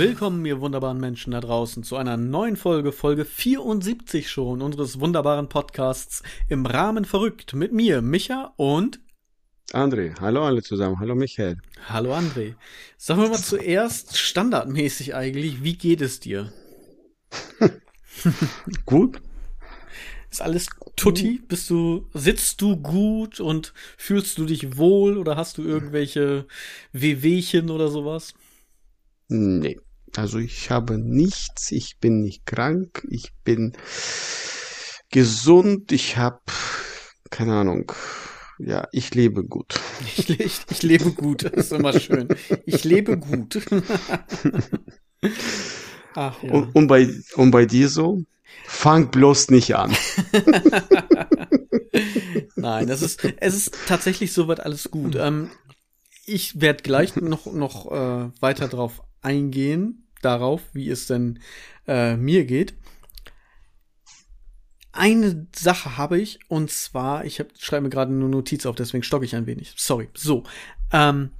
Willkommen, ihr wunderbaren Menschen da draußen, zu einer neuen Folge, Folge 74 schon, unseres wunderbaren Podcasts im Rahmen verrückt mit mir, Micha und André. Hallo alle zusammen. Hallo Michael. Hallo André. Sagen wir mal zuerst standardmäßig eigentlich, wie geht es dir? Gut. Ist alles tutti? Bist du, sitzt du gut und fühlst du dich wohl oder hast du irgendwelche Wehwehchen oder sowas? Nee. Also ich habe nichts, ich bin nicht krank, ich bin gesund, ich habe keine Ahnung. Ja, ich lebe gut. Ich, ich, ich lebe gut, das ist immer schön. Ich lebe gut. Ach, ja. und, und, bei, und bei dir so? Fang bloß nicht an. Nein, das ist, es ist tatsächlich soweit alles gut. Ähm, ich werde gleich noch, noch äh, weiter drauf eingehen, darauf, wie es denn äh, mir geht. Eine Sache habe ich, und zwar, ich hab, schreibe mir gerade eine Notiz auf, deswegen stocke ich ein wenig. Sorry. So. Ähm,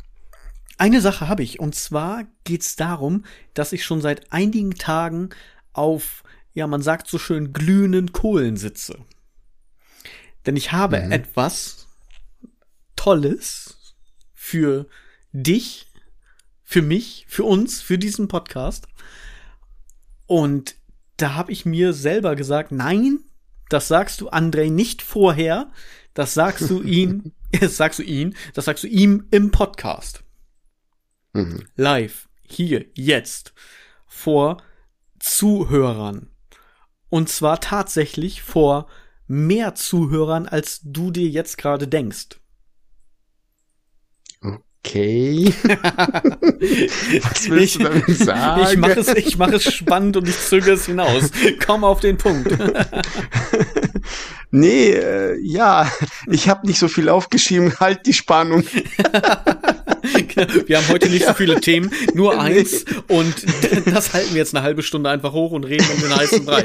eine Sache habe ich, und zwar geht es darum, dass ich schon seit einigen Tagen auf, ja, man sagt so schön, glühenden Kohlen sitze. Denn ich habe mhm. etwas Tolles für dich für mich, für uns, für diesen Podcast. Und da habe ich mir selber gesagt, nein, das sagst du André nicht vorher, das sagst du ihn, das sagst du ihn, das sagst du ihm im Podcast. Mhm. Live, hier, jetzt, vor Zuhörern. Und zwar tatsächlich vor mehr Zuhörern, als du dir jetzt gerade denkst. Okay. Was willst ich, du damit sagen? Ich mache es, ich mache es spannend und ich zögere es hinaus. Komm auf den Punkt. nee, äh, ja, ich habe nicht so viel aufgeschrieben. Halt die Spannung. wir haben heute nicht so viele Themen, nur eins und das halten wir jetzt eine halbe Stunde einfach hoch und reden um den heißen Brei.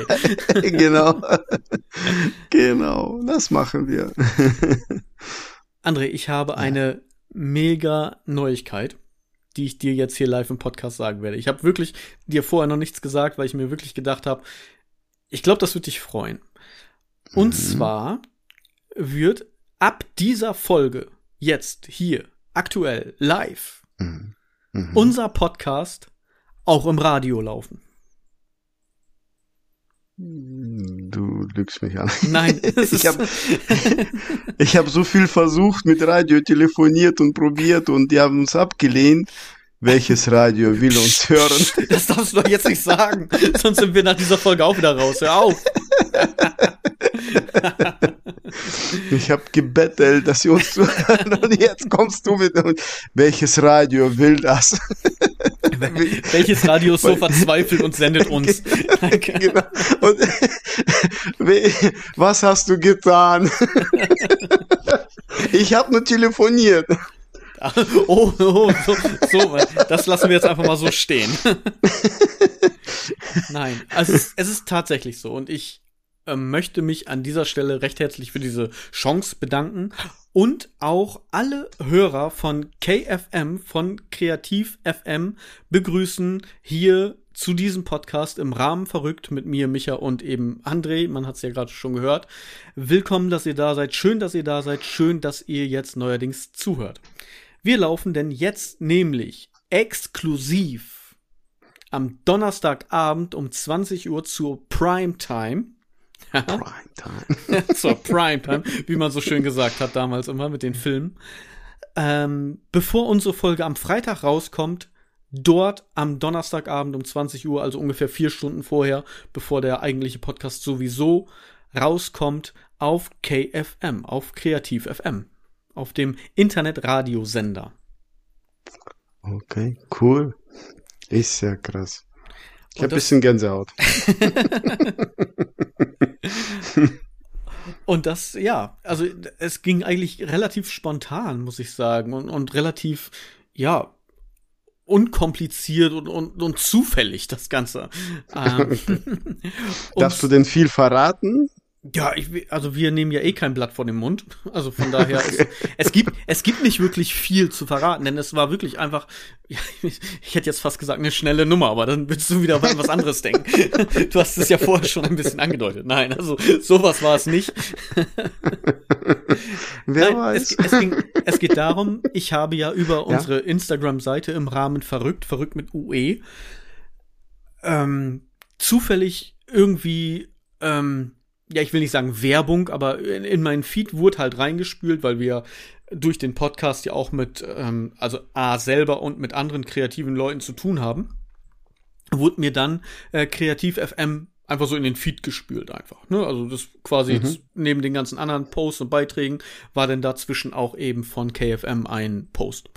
genau. Genau, das machen wir. André, ich habe eine mega Neuigkeit, die ich dir jetzt hier live im Podcast sagen werde. Ich habe wirklich dir vorher noch nichts gesagt, weil ich mir wirklich gedacht habe, ich glaube, das wird dich freuen. Und mhm. zwar wird ab dieser Folge jetzt hier aktuell live mhm. Mhm. unser Podcast auch im Radio laufen. Du lügst mich an. Nein, ich habe ich hab so viel versucht, mit Radio telefoniert und probiert und die haben uns abgelehnt. Welches Radio will uns hören? Das darfst du doch jetzt nicht sagen, sonst sind wir nach dieser Folge auch wieder raus. Hör auf. Ich habe gebettelt, dass sie uns zuhören und jetzt kommst du mit und welches Radio will das? Welches Radio ist so verzweifelt und sendet uns? genau. Und, was hast du getan? Ich habe nur telefoniert. Oh, oh so, so, das lassen wir jetzt einfach mal so stehen. Nein, also es, es ist tatsächlich so und ich möchte mich an dieser Stelle recht herzlich für diese Chance bedanken und auch alle Hörer von KFM, von Kreativ FM begrüßen hier zu diesem Podcast im Rahmen verrückt mit mir, Micha und eben André. Man hat es ja gerade schon gehört. Willkommen, dass ihr da seid. Schön, dass ihr da seid. Schön, dass ihr jetzt neuerdings zuhört. Wir laufen denn jetzt nämlich exklusiv am Donnerstagabend um 20 Uhr zur Primetime Primetime. Zur Primetime, wie man so schön gesagt hat damals immer mit den Filmen. Ähm, bevor unsere Folge am Freitag rauskommt, dort am Donnerstagabend um 20 Uhr, also ungefähr vier Stunden vorher, bevor der eigentliche Podcast sowieso rauskommt, auf KFM, auf Kreativ FM, auf dem Internetradiosender. Okay, cool. Ist ja krass. Ich habe ein bisschen Gänsehaut. und das, ja, also es ging eigentlich relativ spontan, muss ich sagen, und, und relativ, ja, unkompliziert und, und, und zufällig, das Ganze. ähm, Darfst du denn viel verraten? Ja, ich, also wir nehmen ja eh kein Blatt vor den Mund. Also von daher, es, es gibt es gibt nicht wirklich viel zu verraten, denn es war wirklich einfach, ja, ich, ich hätte jetzt fast gesagt eine schnelle Nummer, aber dann würdest du wieder was anderes denken. Du hast es ja vorher schon ein bisschen angedeutet. Nein, also sowas war es nicht. Wer Nein, weiß. Es, es, ging, es geht darum, ich habe ja über unsere Instagram-Seite im Rahmen verrückt, verrückt mit UE, ähm, zufällig irgendwie ähm, ja, ich will nicht sagen Werbung, aber in, in meinen Feed wurde halt reingespült, weil wir durch den Podcast ja auch mit, ähm, also A selber und mit anderen kreativen Leuten zu tun haben, wurde mir dann äh, Kreativ FM einfach so in den Feed gespült einfach. Ne? Also das quasi Mhm. neben den ganzen anderen Posts und Beiträgen war dann dazwischen auch eben von KFM ein Post.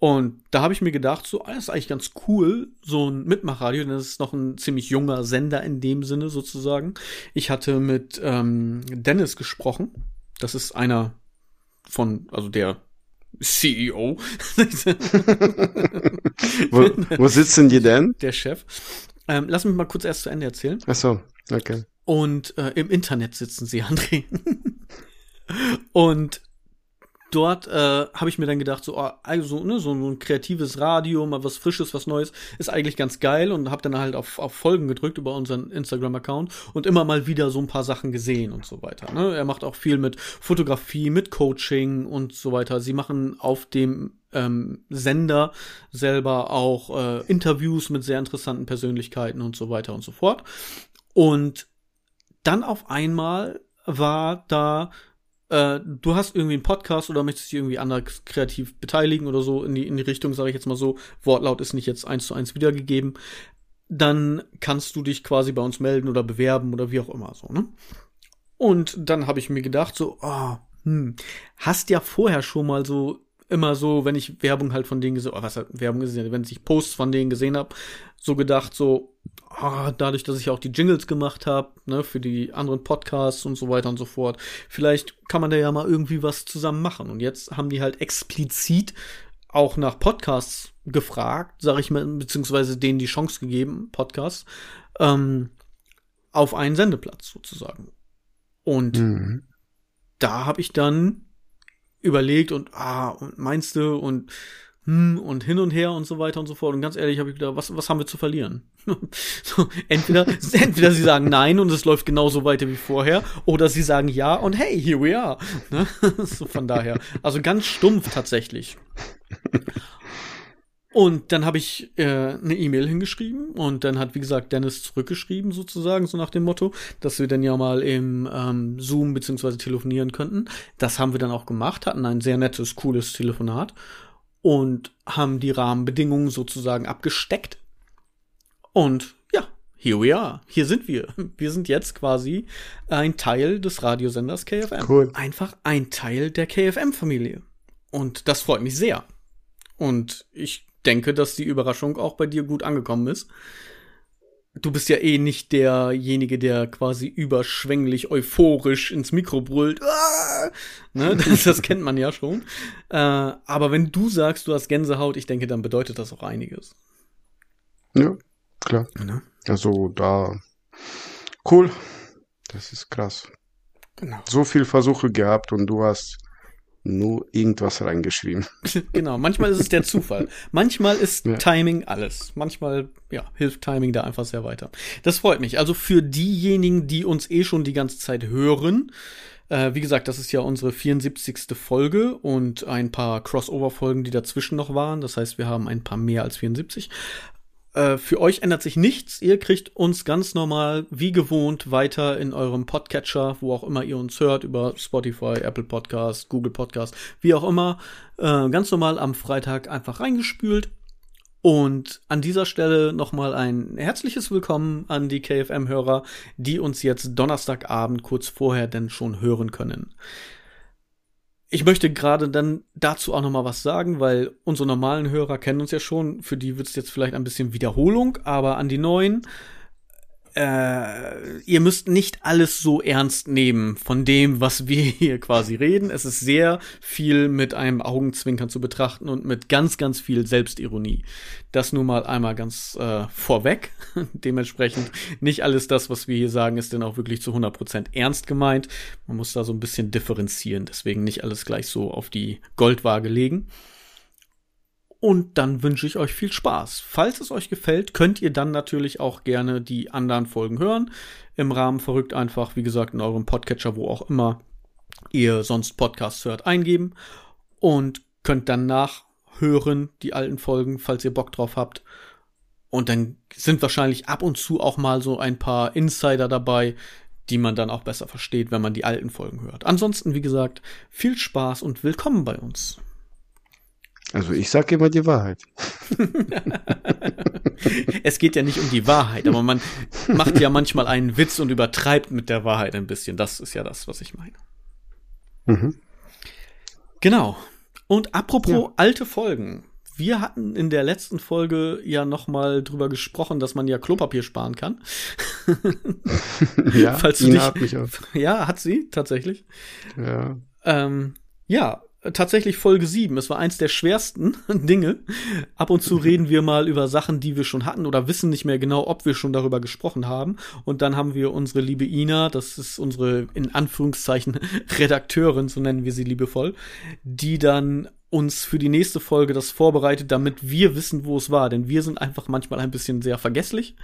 Und da habe ich mir gedacht, so, ah, das ist eigentlich ganz cool, so ein Mitmachradio, denn das ist noch ein ziemlich junger Sender in dem Sinne sozusagen. Ich hatte mit ähm, Dennis gesprochen. Das ist einer von, also der CEO, Wo, wo sitzen die denn? der Chef. Ähm, lass mich mal kurz erst zu Ende erzählen. Ach so, okay. Und äh, im Internet sitzen sie, André. und dort äh, habe ich mir dann gedacht, so, oh, also, ne, so, so ein kreatives Radio, mal was Frisches, was Neues, ist eigentlich ganz geil und habe dann halt auf, auf Folgen gedrückt über unseren Instagram-Account und immer mal wieder so ein paar Sachen gesehen und so weiter. Ne? Er macht auch viel mit Fotografie, mit Coaching und so weiter. Sie machen auf dem ähm, Sender selber auch äh, Interviews mit sehr interessanten Persönlichkeiten und so weiter und so fort. Und dann auf einmal war da, äh, du hast irgendwie einen Podcast oder möchtest dich irgendwie anders kreativ beteiligen oder so in die, in die Richtung, sage ich jetzt mal so. Wortlaut ist nicht jetzt eins zu eins wiedergegeben. Dann kannst du dich quasi bei uns melden oder bewerben oder wie auch immer so, ne? Und dann habe ich mir gedacht, so, oh, hm, hast ja vorher schon mal so immer so, wenn ich Werbung halt von denen gesehen, oh, was halt Werbung ist, wenn ich Posts von denen gesehen habe, so gedacht, so, ah, dadurch, dass ich auch die Jingles gemacht habe, ne, für die anderen Podcasts und so weiter und so fort, vielleicht kann man da ja mal irgendwie was zusammen machen. Und jetzt haben die halt explizit auch nach Podcasts gefragt, sage ich mal, beziehungsweise denen die Chance gegeben, Podcasts, ähm, auf einen Sendeplatz sozusagen. Und Mhm. da habe ich dann überlegt und ah und meinst du und hm, und hin und her und so weiter und so fort und ganz ehrlich habe ich gedacht, was was haben wir zu verlieren? so, entweder entweder sie sagen nein und es läuft genauso weiter wie vorher oder sie sagen ja und hey, here we are. Ne? so von daher, also ganz stumpf tatsächlich. Und dann habe ich äh, eine E-Mail hingeschrieben und dann hat, wie gesagt, Dennis zurückgeschrieben, sozusagen, so nach dem Motto, dass wir dann ja mal im ähm, Zoom beziehungsweise telefonieren könnten. Das haben wir dann auch gemacht, hatten ein sehr nettes, cooles Telefonat und haben die Rahmenbedingungen sozusagen abgesteckt. Und ja, here we are. Hier sind wir. Wir sind jetzt quasi ein Teil des Radiosenders KFM. Cool. Einfach ein Teil der KFM-Familie. Und das freut mich sehr. Und ich denke, dass die Überraschung auch bei dir gut angekommen ist. Du bist ja eh nicht derjenige, der quasi überschwänglich euphorisch ins Mikro brüllt. Ah! Ne, das, das kennt man ja schon. Äh, aber wenn du sagst, du hast Gänsehaut, ich denke, dann bedeutet das auch einiges. Ja, klar. Ne? Also da. Cool. Das ist krass. Genau. So viel Versuche gehabt und du hast nur irgendwas reingeschrieben. genau. Manchmal ist es der Zufall. Manchmal ist Ja. Timing alles. Manchmal, ja, hilft Timing da einfach sehr weiter. Das freut mich. Also für diejenigen, die uns eh schon die ganze Zeit hören, äh, wie gesagt, das ist ja unsere 74. Folge und ein paar Crossover-Folgen, die dazwischen noch waren. Das heißt, wir haben ein paar mehr als 74. Äh, für euch ändert sich nichts. Ihr kriegt uns ganz normal, wie gewohnt, weiter in eurem Podcatcher, wo auch immer ihr uns hört, über Spotify, Apple Podcast, Google Podcast, wie auch immer, äh, ganz normal am Freitag einfach reingespült. Und an dieser Stelle nochmal ein herzliches Willkommen an die KFM-Hörer, die uns jetzt Donnerstagabend kurz vorher denn schon hören können. Ich möchte gerade dann dazu auch noch mal was sagen, weil unsere normalen Hörer kennen uns ja schon. Für die wird es jetzt vielleicht ein bisschen Wiederholung, aber an die neuen. Äh, ihr müsst nicht alles so ernst nehmen von dem, was wir hier quasi reden. Es ist sehr viel mit einem Augenzwinkern zu betrachten und mit ganz, ganz viel Selbstironie. Das nur mal einmal ganz äh, vorweg. Dementsprechend nicht alles das, was wir hier sagen, ist denn auch wirklich zu 100% ernst gemeint. Man muss da so ein bisschen differenzieren. Deswegen nicht alles gleich so auf die Goldwaage legen. Und dann wünsche ich euch viel Spaß. Falls es euch gefällt, könnt ihr dann natürlich auch gerne die anderen Folgen hören. Im Rahmen verrückt einfach, wie gesagt, in eurem Podcatcher, wo auch immer ihr sonst Podcasts hört, eingeben. Und könnt dann nachhören, die alten Folgen, falls ihr Bock drauf habt. Und dann sind wahrscheinlich ab und zu auch mal so ein paar Insider dabei, die man dann auch besser versteht, wenn man die alten Folgen hört. Ansonsten, wie gesagt, viel Spaß und willkommen bei uns. Also ich sage immer die Wahrheit. es geht ja nicht um die Wahrheit, aber man macht ja manchmal einen Witz und übertreibt mit der Wahrheit ein bisschen. Das ist ja das, was ich meine. Mhm. Genau. Und apropos ja. alte Folgen. Wir hatten in der letzten Folge ja noch mal drüber gesprochen, dass man ja Klopapier sparen kann. ja, Falls du dich, hat mich auch. Ja, hat sie tatsächlich. Ja. Ähm, ja, tatsächlich Folge 7. Es war eins der schwersten Dinge. Ab und zu reden wir mal über Sachen, die wir schon hatten oder wissen nicht mehr genau, ob wir schon darüber gesprochen haben. Und dann haben wir unsere liebe Ina, das ist unsere in Anführungszeichen Redakteurin, so nennen wir sie liebevoll, die dann uns für die nächste Folge das vorbereitet, damit wir wissen, wo es war. Denn wir sind einfach manchmal ein bisschen sehr vergesslich.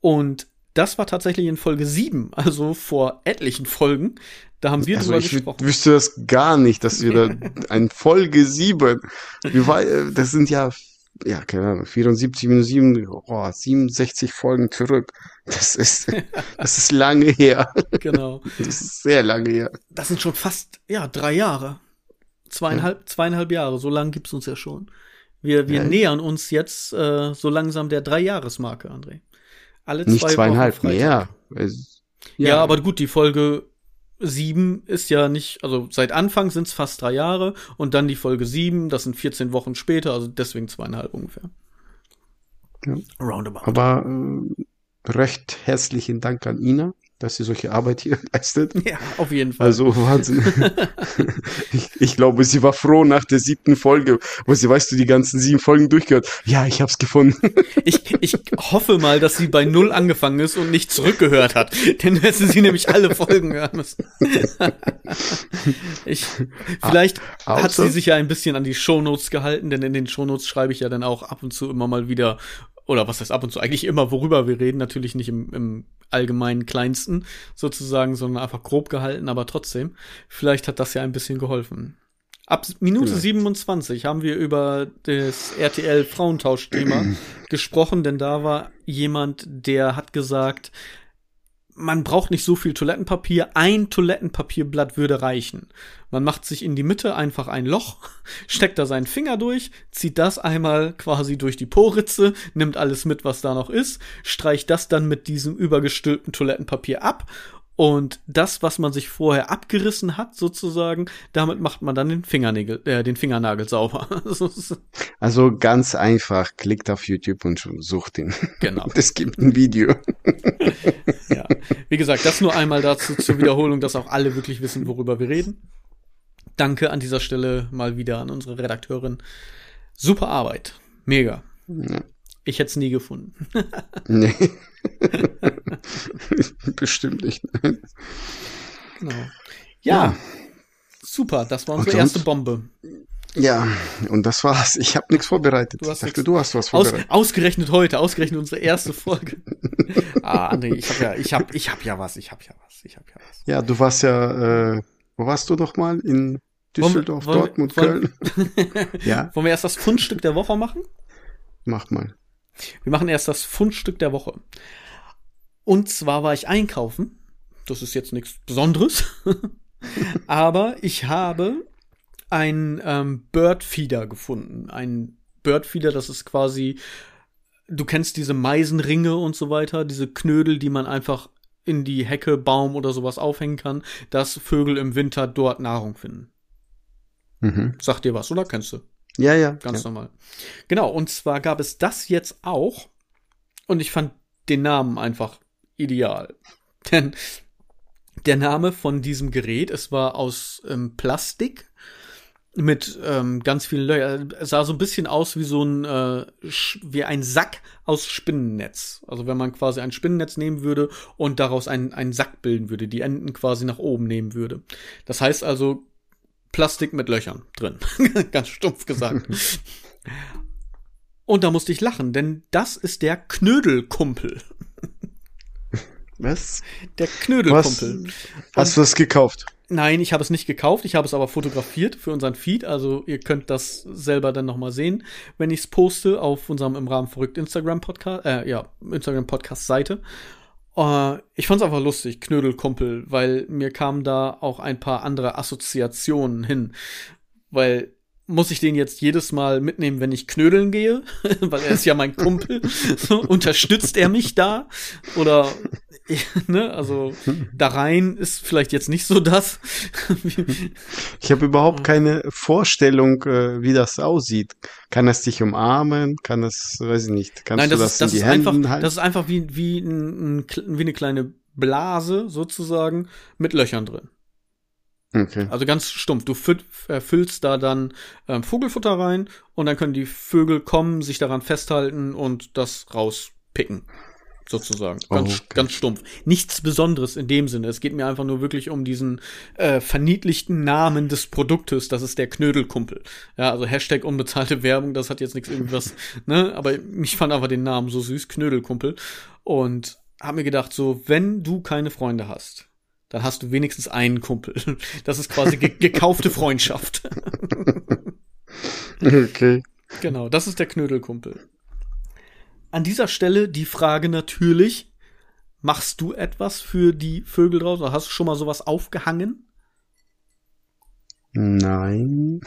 Und das war tatsächlich in Folge 7, also vor etlichen Folgen. Da haben wir also drüber ich gesprochen. Ich wüsste das gar nicht, dass wir da ein Folge 7, wie war, das sind ja, ja, keine Ahnung, 74 minus 7, oh, 67 Folgen zurück. Das ist, das ist lange her. Genau. Das ist sehr lange her. Das sind schon fast, ja, drei Jahre. Zweieinhalb, ja. zweieinhalb Jahre, so lang gibt's uns ja schon. Wir, wir ja. nähern uns jetzt äh, so langsam der Drei-Jahres-Marke, André. Alle zwei Nicht zweieinhalb, mehr. Ja. ja, aber gut, die Folge sieben ist ja nicht, also seit Anfang sind es fast drei Jahre und dann die Folge sieben, das sind 14 Wochen später, also deswegen zweieinhalb ungefähr. Ja. Roundabout. Aber äh, recht herzlichen Dank an Ina dass sie solche Arbeit hier leistet. Ja, auf jeden Fall. Also Wahnsinn. ich, ich, glaube, sie war froh nach der siebten Folge, wo sie, weißt du, die ganzen sieben Folgen durchgehört. Ja, ich hab's gefunden. ich, ich hoffe mal, dass sie bei null angefangen ist und nicht zurückgehört hat. Denn hätte sie nämlich alle Folgen hören müssen. ich, vielleicht ah, hat sie sich ja ein bisschen an die Shownotes gehalten, denn in den Shownotes schreibe ich ja dann auch ab und zu immer mal wieder oder was heißt ab und zu eigentlich immer, worüber wir reden, natürlich nicht im, im allgemeinen kleinsten sozusagen, sondern einfach grob gehalten, aber trotzdem. Vielleicht hat das ja ein bisschen geholfen. Ab Minute Vielleicht. 27 haben wir über das RTL Frauentausch-Thema gesprochen, denn da war jemand, der hat gesagt, man braucht nicht so viel Toilettenpapier. Ein Toilettenpapierblatt würde reichen. Man macht sich in die Mitte einfach ein Loch, steckt da seinen Finger durch, zieht das einmal quasi durch die Poritze, nimmt alles mit, was da noch ist, streicht das dann mit diesem übergestülpten Toilettenpapier ab und das, was man sich vorher abgerissen hat, sozusagen, damit macht man dann den Fingernägel, äh, den Fingernagel sauber. also ganz einfach, klickt auf YouTube und sucht ihn. Genau. Es gibt ein Video. ja. Wie gesagt, das nur einmal dazu zur Wiederholung, dass auch alle wirklich wissen, worüber wir reden. Danke an dieser Stelle mal wieder an unsere Redakteurin. Super Arbeit. Mega. Ja. Ich hätte es nie gefunden. nee. Bestimmt nicht. Genau. Ja, ja, super. Das war unsere erste Bombe. Ja, und das war's. Ich habe nichts vorbereitet. Du hast ich dachte, du hast was vorbereitet. Aus, ausgerechnet heute, ausgerechnet unsere erste Folge. ah, André, ich habe ja, ich habe, ich habe ja was, ich habe ja was, ich habe ja was. Ja, du warst ja, äh, wo warst du noch mal in Düsseldorf, wollen, Dortmund, wollen, Köln? ja. Wollen wir erst das Fundstück der Woche machen? Mach mal. Wir machen erst das Fundstück der Woche. Und zwar war ich einkaufen. Das ist jetzt nichts Besonderes. Aber ich habe ein ähm, Birdfeeder gefunden. Ein Birdfeeder, das ist quasi, du kennst diese Meisenringe und so weiter, diese Knödel, die man einfach in die Hecke, Baum oder sowas aufhängen kann, dass Vögel im Winter dort Nahrung finden. Mhm. Sagt dir was, oder kennst du? Ja, ja. Ganz ja. normal. Genau, und zwar gab es das jetzt auch. Und ich fand den Namen einfach ideal. Denn der Name von diesem Gerät, es war aus ähm, Plastik mit ähm, ganz vielen Löchern. Es sah so ein bisschen aus wie so ein äh, wie ein Sack aus Spinnennetz. Also wenn man quasi ein Spinnennetz nehmen würde und daraus einen, einen Sack bilden würde, die Enden quasi nach oben nehmen würde. Das heißt also Plastik mit Löchern drin. ganz stumpf gesagt. und da musste ich lachen, denn das ist der Knödelkumpel. Was? Der Knödelkumpel. Was? Hast du das gekauft? Nein, ich habe es nicht gekauft, ich habe es aber fotografiert für unseren Feed, also ihr könnt das selber dann nochmal sehen, wenn ich es poste auf unserem im Rahmen verrückt Instagram Podcast, äh, ja, Instagram Podcast Seite. Äh, ich fand's einfach lustig, Knödelkumpel, weil mir kamen da auch ein paar andere Assoziationen hin, weil muss ich den jetzt jedes Mal mitnehmen, wenn ich knödeln gehe, weil er ist ja mein Kumpel. So, unterstützt er mich da? Oder ne, also da rein ist vielleicht jetzt nicht so das. ich habe überhaupt keine Vorstellung, äh, wie das aussieht. Kann es dich umarmen? Kann es, weiß ich nicht, kannst Nein, das du das, ist, das in die ist Hände einfach, halten? das ist einfach wie, wie, ein, wie eine kleine Blase sozusagen mit Löchern drin. Okay. Also ganz stumpf. Du äh, füllst da dann ähm, Vogelfutter rein und dann können die Vögel kommen, sich daran festhalten und das rauspicken. Sozusagen. Ganz, Okay. ganz stumpf. Nichts Besonderes in dem Sinne. Es geht mir einfach nur wirklich um diesen äh, verniedlichten Namen des Produktes. Das ist der Knödelkumpel. Ja, also Hashtag unbezahlte Werbung, das hat jetzt nichts irgendwas, ne? Aber ich fand einfach den Namen so süß, Knödelkumpel. Und hab mir gedacht, so, wenn du keine Freunde hast, dann hast du wenigstens einen Kumpel. Das ist quasi ge gekaufte Freundschaft. Okay. genau, das ist der Knödelkumpel. An dieser Stelle die Frage natürlich, machst du etwas für die Vögel draußen? Oder hast du schon mal sowas aufgehangen? Nein.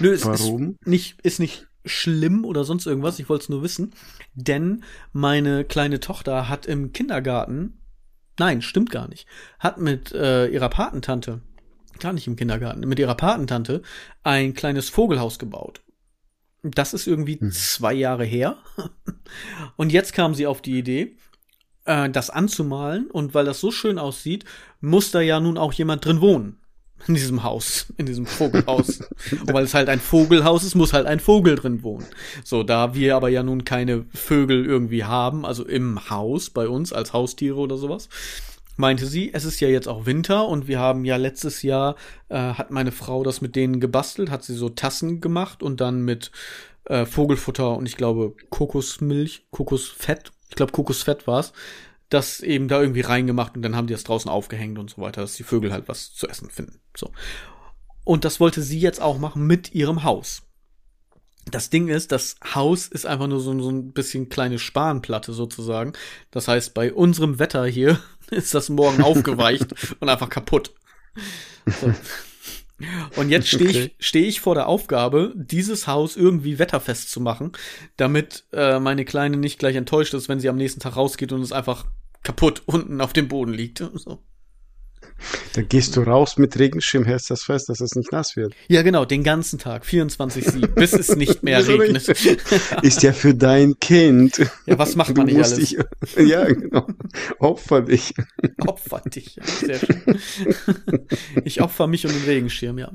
Nö, es Warum? ist nicht, ist nicht schlimm oder sonst irgendwas. Ich wollte es nur wissen. Denn meine kleine Tochter hat im Kindergarten, nein, stimmt gar nicht, hat mit äh, ihrer Patentante, gar nicht im Kindergarten, mit ihrer Patentante ein kleines Vogelhaus gebaut. Das ist irgendwie Hm. zwei Jahre her. Und jetzt kam sie auf die Idee, äh, das anzumalen. Und weil das so schön aussieht, muss da ja nun auch jemand drin wohnen. In diesem Haus, in diesem Vogelhaus. Und weil es halt ein Vogelhaus ist, muss halt ein Vogel drin wohnen. So, da wir aber ja nun keine Vögel irgendwie haben, also im Haus bei uns als Haustiere oder sowas, meinte sie, es ist ja jetzt auch Winter und wir haben ja letztes Jahr, äh, hat meine Frau das mit denen gebastelt, hat sie so Tassen gemacht und dann mit äh, Vogelfutter und ich glaube Kokosmilch, Kokosfett, ich glaube Kokosfett war's, das eben da irgendwie reingemacht und dann haben die das draußen aufgehängt und so weiter, dass die Vögel halt was zu essen finden. So. Und das wollte sie jetzt auch machen mit ihrem Haus. Das Ding ist, das Haus ist einfach nur so, so ein bisschen kleine Spanplatte sozusagen. Das heißt, bei unserem Wetter hier ist das morgen aufgeweicht und einfach kaputt. So. Und jetzt stehe Okay. ich, steh ich vor der Aufgabe, dieses Haus irgendwie wetterfest zu machen, damit äh, meine Kleine nicht gleich enttäuscht ist, wenn sie am nächsten Tag rausgeht und es einfach kaputt unten auf dem Boden liegt. So. Dann gehst du raus mit Regenschirm, hältst das fest, dass es nicht nass wird. Ja, genau, den ganzen Tag, 24-7, bis es nicht mehr regnet. Ist ja für dein Kind. Ja, was macht Du man nicht musst alles? dich, ja, genau. Opfer dich. Opfer dich. Ja, sehr schön. Ich opfer mich und den Regenschirm, ja.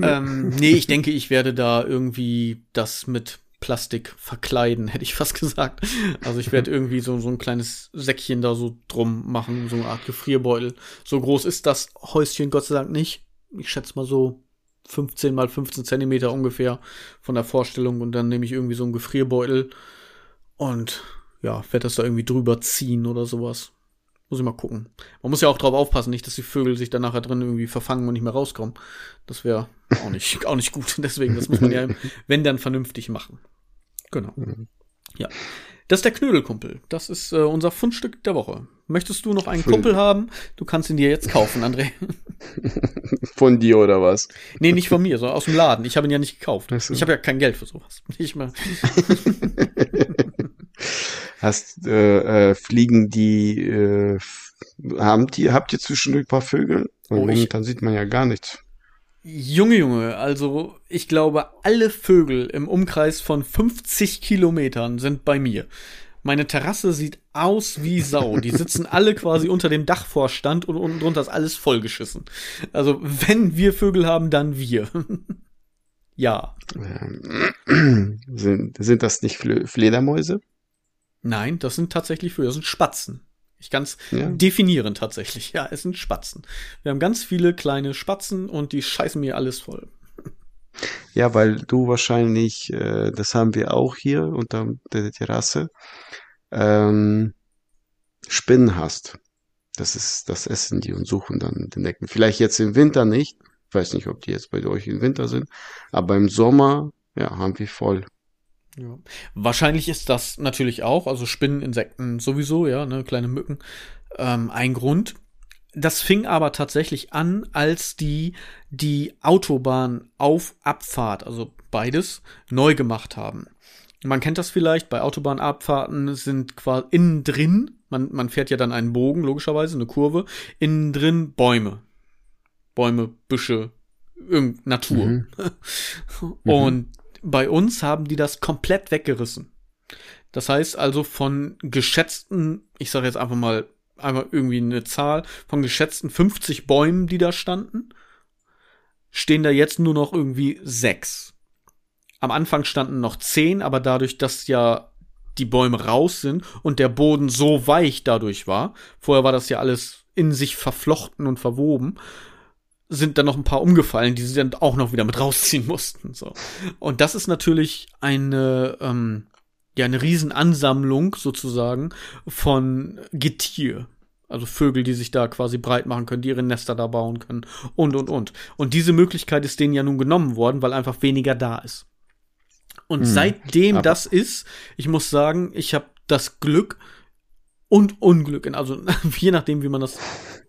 Ähm, nee, ich denke, ich werde da irgendwie das mit Plastik verkleiden, hätte ich fast gesagt. Also ich werde irgendwie so, so ein kleines Säckchen da so drum machen, so eine Art Gefrierbeutel. So groß ist das Häuschen Gott sei Dank nicht. Ich schätze mal so 15 mal 15 Zentimeter ungefähr von der Vorstellung und dann nehme ich irgendwie so einen Gefrierbeutel und ja, werde das da irgendwie drüber ziehen oder sowas. Muss ich mal gucken. Man muss ja auch drauf aufpassen, nicht, dass die Vögel sich dann nachher drin irgendwie verfangen und nicht mehr rauskommen. Das wäre auch nicht, auch nicht gut. Deswegen, das muss man ja, wenn dann vernünftig machen. Genau. Ja. Das ist der Knödelkumpel. Das ist äh, unser Fundstück der Woche. Möchtest du noch einen Schön. Kumpel haben? Du kannst ihn dir jetzt kaufen, André. Von dir oder was? nee, nicht von mir, sondern aus dem Laden. Ich habe ihn ja nicht gekauft. So. Ich habe ja kein Geld für sowas. Nicht mal. Hast, äh, äh, fliegen die, äh, haben die, habt ihr zwischendurch ein paar Vögel? Weil Oh, ich- momentan sieht man ja gar nichts. Junge, Junge, also ich glaube, alle Vögel im Umkreis von 50 Kilometern sind bei mir. Meine Terrasse sieht aus wie Sau. Die sitzen alle quasi unter dem Dachvorstand und unten drunter ist alles vollgeschissen. Also, wenn wir Vögel haben, dann wir. ja. Ähm, sind, sind das nicht Fle Fledermäuse? Nein, das sind tatsächlich Vögel, das sind Spatzen. Ich kann es Ja. definieren tatsächlich. Ja, es sind Spatzen. Wir haben ganz viele kleine Spatzen und die scheißen mir alles voll. Ja, weil du wahrscheinlich, äh, das haben wir auch hier unter der Terrasse, ähm, Spinnen hast. Das ist, das essen die und suchen dann den Necken. Vielleicht jetzt im Winter nicht. Ich weiß nicht, ob die jetzt bei euch im Winter sind. Aber im Sommer, ja, haben wir voll. Ja. Wahrscheinlich ist das natürlich auch, also Spinnen, Insekten sowieso, ja, ne, kleine Mücken, ähm, ein Grund. Das fing aber tatsächlich an, als die die Autobahn auf Abfahrt, also beides, neu gemacht haben. Man kennt das vielleicht, bei Autobahnabfahrten sind quasi innen drin, man, man fährt ja dann einen Bogen, logischerweise, eine Kurve, innen drin Bäume. Bäume, Büsche, irgend Natur. Mhm. Und bei uns haben die das komplett weggerissen. Das heißt also von geschätzten, ich sage jetzt einfach mal einmal irgendwie eine Zahl, von geschätzten 50 Bäumen, die da standen, stehen da jetzt nur noch irgendwie sechs. Am Anfang standen noch zehn, aber dadurch, dass ja die Bäume raus sind und der Boden so weich dadurch war, vorher war das ja alles in sich verflochten und verwoben, sind dann noch ein paar umgefallen, die sie dann auch noch wieder mit rausziehen mussten. So. Und das ist natürlich eine, ähm, ja, eine Riesenansammlung sozusagen von Getier. Also Vögel, die sich da quasi breit machen können, die ihre Nester da bauen können und, und, und. Und diese Möglichkeit ist denen ja nun genommen worden, weil einfach weniger da ist. Und Hm, seitdem aber- das ist, ich muss sagen, ich habe das Glück und Unglück, in- also je nachdem, wie man das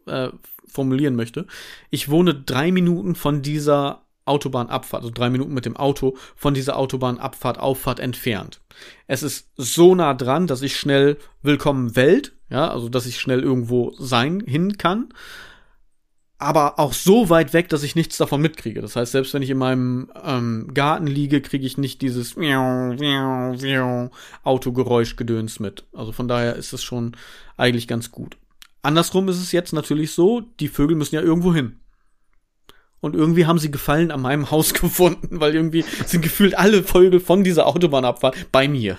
äh, formulieren möchte. Ich wohne drei Minuten von dieser Autobahnabfahrt, also drei Minuten mit dem Auto von dieser Autobahnabfahrt, Auffahrt entfernt. Es ist so nah dran, dass ich schnell willkommen Welt, ja, also dass ich schnell irgendwo sein hin kann, aber auch so weit weg, dass ich nichts davon mitkriege. Das heißt, selbst wenn ich in meinem ähm, Garten liege, kriege ich nicht dieses Autogeräuschgedöns mit. Also von daher ist es schon eigentlich ganz gut. Andersrum ist es jetzt natürlich so, die Vögel müssen ja irgendwo hin. Und irgendwie haben sie Gefallen an meinem Haus gefunden, weil irgendwie sind gefühlt alle Vögel von dieser Autobahnabfahrt bei mir.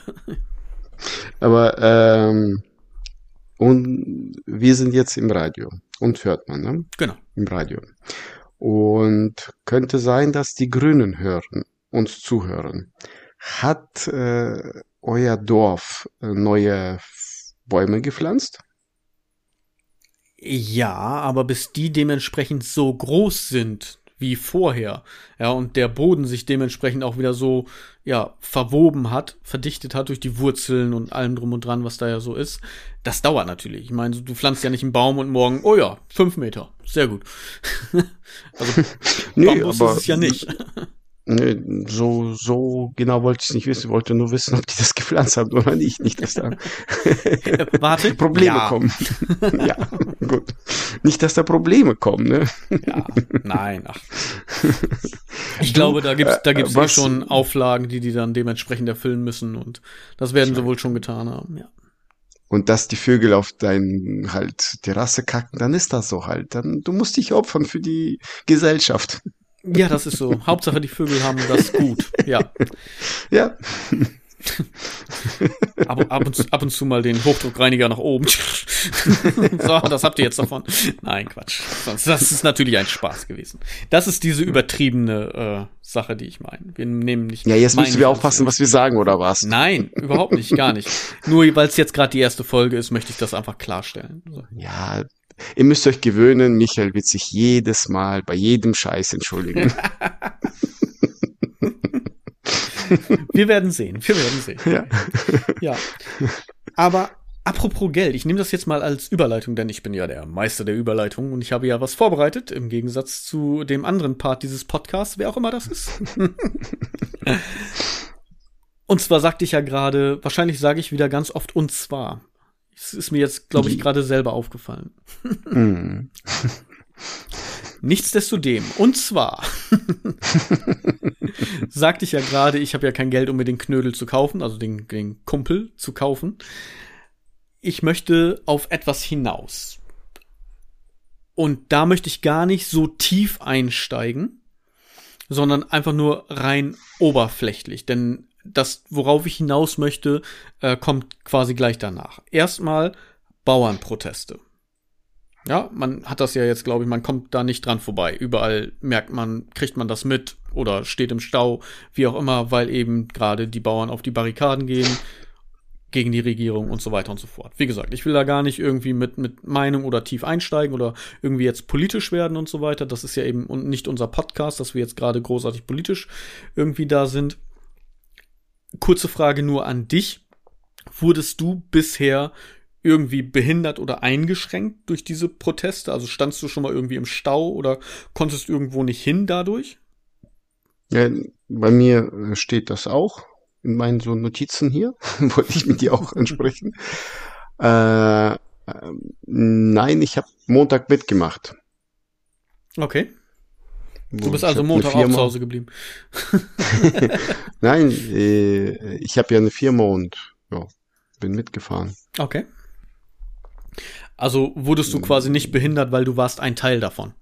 Aber, ähm, und wir sind jetzt im Radio. Und hört man, ne? Genau. Im Radio. Und könnte sein, dass die Grünen hören, uns zuhören. Hat äh, euer Dorf äh, neue Bäume gepflanzt? Ja, aber bis die dementsprechend so groß sind wie vorher, ja, und der Boden sich dementsprechend auch wieder so, ja, verwoben hat, verdichtet hat durch die Wurzeln und allem drum und dran, was da ja so ist, das dauert natürlich. Ich meine, du pflanzt ja nicht einen Baum und morgen, oh ja, fünf Meter, sehr gut. also, Bambus ist es ja nicht. So, so genau wollte ich es nicht wissen. Ich wollte nur wissen, ob die das gepflanzt haben oder nicht. Nicht, dass da Äh, Warte. Probleme ja, kommen. ja, gut. Nicht, dass da Probleme kommen, ne? Ja, nein, ach. Ich glaube, da gibt's, da äh, gibt's eh was- schon Auflagen, die die dann dementsprechend erfüllen müssen und das werden sie wohl schon getan haben, ja. Und dass die Vögel auf dein halt Terrasse kacken, dann ist das so halt. Dann, du musst dich opfern für die Gesellschaft. Ja, das ist so. Hauptsache, die Vögel haben das gut. Ja. Ja. Ab, ab, und, zu- ab und zu mal den Hochdruckreiniger nach oben. so, das habt ihr jetzt davon. Nein, Quatsch. Sonst, das ist natürlich ein Spaß gewesen. Das ist diese übertriebene äh, Sache, die ich meine. Wir nehmen nicht. Ja, jetzt müssen wir aufpassen, was wir sagen, oder was? Nein, überhaupt nicht, gar nicht. Nur weil es jetzt gerade die erste Folge ist, möchte ich das einfach klarstellen. So. Ja, ihr müsst euch gewöhnen, Michael wird sich jedes Mal bei jedem Scheiß entschuldigen. Wir werden sehen, wir werden sehen. ja. Ja. Aber apropos Geld, ich nehme das jetzt mal als Überleitung, denn ich bin ja der Meister der Überleitung und ich habe ja was vorbereitet, im Gegensatz zu dem anderen Part dieses Podcasts, wer auch immer das ist. und zwar sagte ich ja gerade, wahrscheinlich sage ich wieder ganz oft und zwar. Es ist mir jetzt, glaube ich, gerade selber aufgefallen. Mhm. Nichtsdestodem, und zwar sagte ich ja gerade, ich habe ja kein Geld, um mir den Knödel zu kaufen, also den, den Kumpel zu kaufen. ich möchte auf etwas hinaus. Und da möchte ich gar nicht so tief einsteigen, sondern einfach nur rein oberflächlich. Denn das, worauf ich hinaus möchte, äh, kommt quasi gleich danach. Erstmal Bauernproteste. Ja, man hat das ja jetzt, glaube ich, man kommt da nicht dran vorbei. Überall merkt man, kriegt man das mit oder steht im Stau, wie auch immer, weil eben gerade die Bauern auf die Barrikaden gehen gegen die Regierung und so weiter und so fort. Wie gesagt, ich will da gar nicht irgendwie mit, mit Meinung oder tief einsteigen oder irgendwie jetzt politisch werden und so weiter. Das ist ja eben nicht unser Podcast, dass wir jetzt gerade großartig politisch irgendwie da sind. Kurze Frage nur an dich. Wurdest du bisher irgendwie behindert oder eingeschränkt durch diese Proteste? Also standst du schon mal irgendwie im Stau oder konntest irgendwo nicht hin dadurch? Ja, bei mir äh, steht das auch in meinen so Notizen hier. Wollte ich mit dir auch ansprechen. Äh, äh, nein, ich habe Montag mitgemacht. Okay. Du bist also Montag auch zu Hause geblieben. nein, äh, ich habe ja eine Firma und ja, bin mitgefahren. Okay. Also wurdest du quasi nicht behindert, weil du warst ein Teil davon.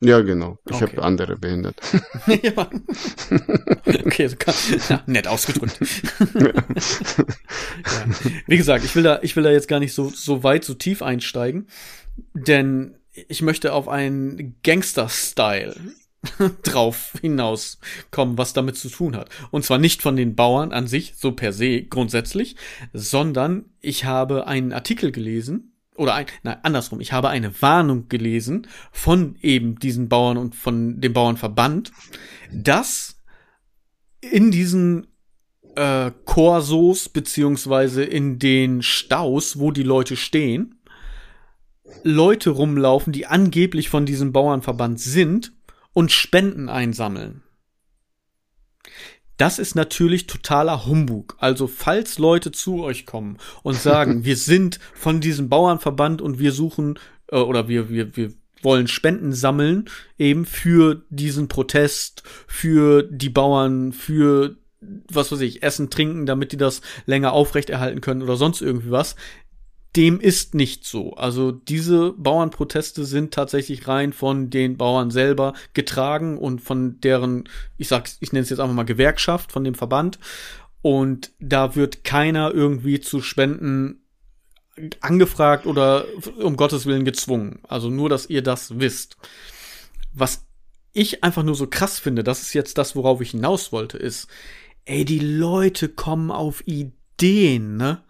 Ja, genau. Ich okay. habe andere behindert. ja. Okay, so kann, ja, nett ausgedrückt. ja. Wie gesagt, ich will da, ich will da jetzt gar nicht so, so weit, so tief einsteigen, denn ich möchte auf einen Gangster-Style drauf hinauskommen, was damit zu tun hat. Und zwar nicht von den Bauern an sich, so per se grundsätzlich, sondern ich habe einen Artikel gelesen, oder ein, nein, andersrum, ich habe eine Warnung gelesen von eben diesen Bauern und von dem Bauernverband, dass in diesen äh, Korsos beziehungsweise in den Staus, wo die Leute stehen, Leute rumlaufen, die angeblich von diesem Bauernverband sind und Spenden einsammeln. Das ist natürlich totaler Humbug. Also falls Leute zu euch kommen und sagen, wir sind von diesem Bauernverband und wir suchen äh, oder wir, wir, wir wollen Spenden sammeln, eben für diesen Protest, für die Bauern, für was weiß ich, Essen, Trinken, damit die das länger aufrechterhalten können oder sonst irgendwie was dem ist nicht so. Also diese Bauernproteste sind tatsächlich rein von den Bauern selber getragen und von deren, ich sag's, ich nenne es jetzt einfach mal Gewerkschaft, von dem Verband. Und da wird keiner irgendwie zu Spenden angefragt oder um Gottes Willen gezwungen. Also nur, dass ihr das wisst. Was ich einfach nur so krass finde, das ist jetzt das, worauf ich hinaus wollte, ist, ey, die Leute kommen auf Ideen, ne?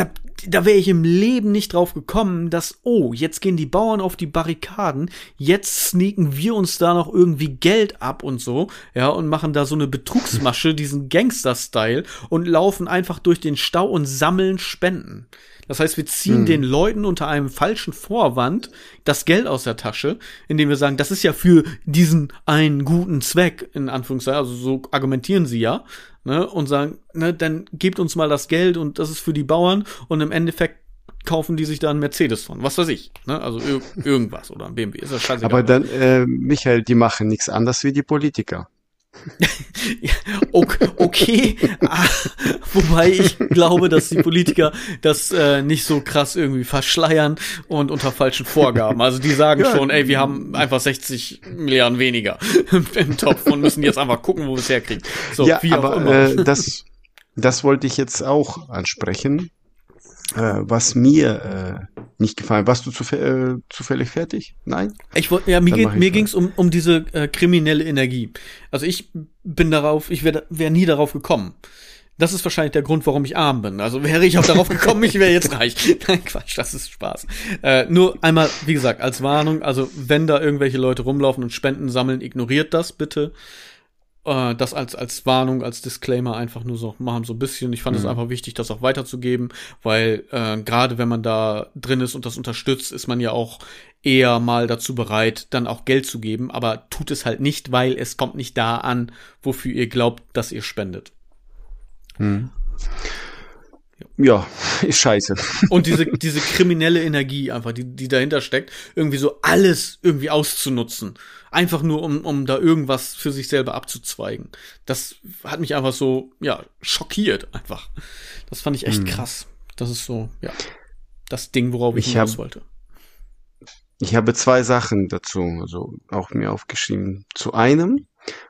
Da, da wäre ich im Leben nicht drauf gekommen, dass, oh, jetzt gehen die Bauern auf die Barrikaden, jetzt sneaken wir uns da noch irgendwie Geld ab und so, ja, und machen da so eine Betrugsmasche, diesen Gangster-Style und laufen einfach durch den Stau und sammeln Spenden. Das heißt, wir ziehen mhm. den Leuten unter einem falschen Vorwand das Geld aus der Tasche, indem wir sagen, das ist ja für diesen einen guten Zweck, in Anführungszeichen, also so argumentieren sie ja, ne, und sagen, ne, dann gebt uns mal das Geld und das ist für die Bauern und im Endeffekt kaufen die sich da einen Mercedes von, was weiß ich, ne? Also ir irgendwas oder ein BMW, ist das scheißegal. Aber dann, äh, Michael, die machen nichts anderes wie die Politiker. okay, ah, wobei ich glaube, dass die Politiker das äh, nicht so krass irgendwie verschleiern und unter falschen Vorgaben. Also die sagen ja. schon, ey, wir haben einfach 60 Milliarden weniger im Topf und müssen jetzt einfach gucken, wo wir es herkriegen. So, ja, wie aber, auch immer. Äh, das, das wollte ich jetzt auch ansprechen äh, was mir äh, nicht gefallen. Warst du zufäll äh, zufällig fertig? Nein? Ich wollte, ja, mir, geht, mir ging's um, um diese äh, kriminelle Energie. Also ich bin darauf, ich wäre wär nie darauf gekommen. Das ist wahrscheinlich der Grund, warum ich arm bin. Also wäre ich auch darauf gekommen, ich wäre jetzt reich. Nein, Quatsch, das ist Spaß. Äh, nur einmal, wie gesagt, als Warnung, also wenn da irgendwelche Leute rumlaufen und Spenden sammeln, ignoriert das bitte äh, das als, als Warnung, als Disclaimer einfach nur so machen, so ein bisschen. Ich fand es mhm. einfach wichtig, das auch weiterzugeben, weil äh, gerade wenn man da drin ist und das unterstützt, ist man ja auch eher mal dazu bereit, dann auch Geld zu geben, aber tut es halt nicht, weil es kommt nicht da an, wofür ihr glaubt, dass ihr spendet. Mhm. Ja, ist scheiße. Und diese, diese kriminelle Energie einfach, die, die dahinter steckt, irgendwie so alles irgendwie auszunutzen. Einfach nur, um, um da irgendwas für sich selber abzuzweigen. Das hat mich einfach so, ja, schockiert einfach. Das fand ich echt mhm. krass. Das ist so, ja, das Ding, worauf ich, Ich hinaus wollte. Ich habe zwei Sachen dazu, also auch mir aufgeschrieben. Zu einem,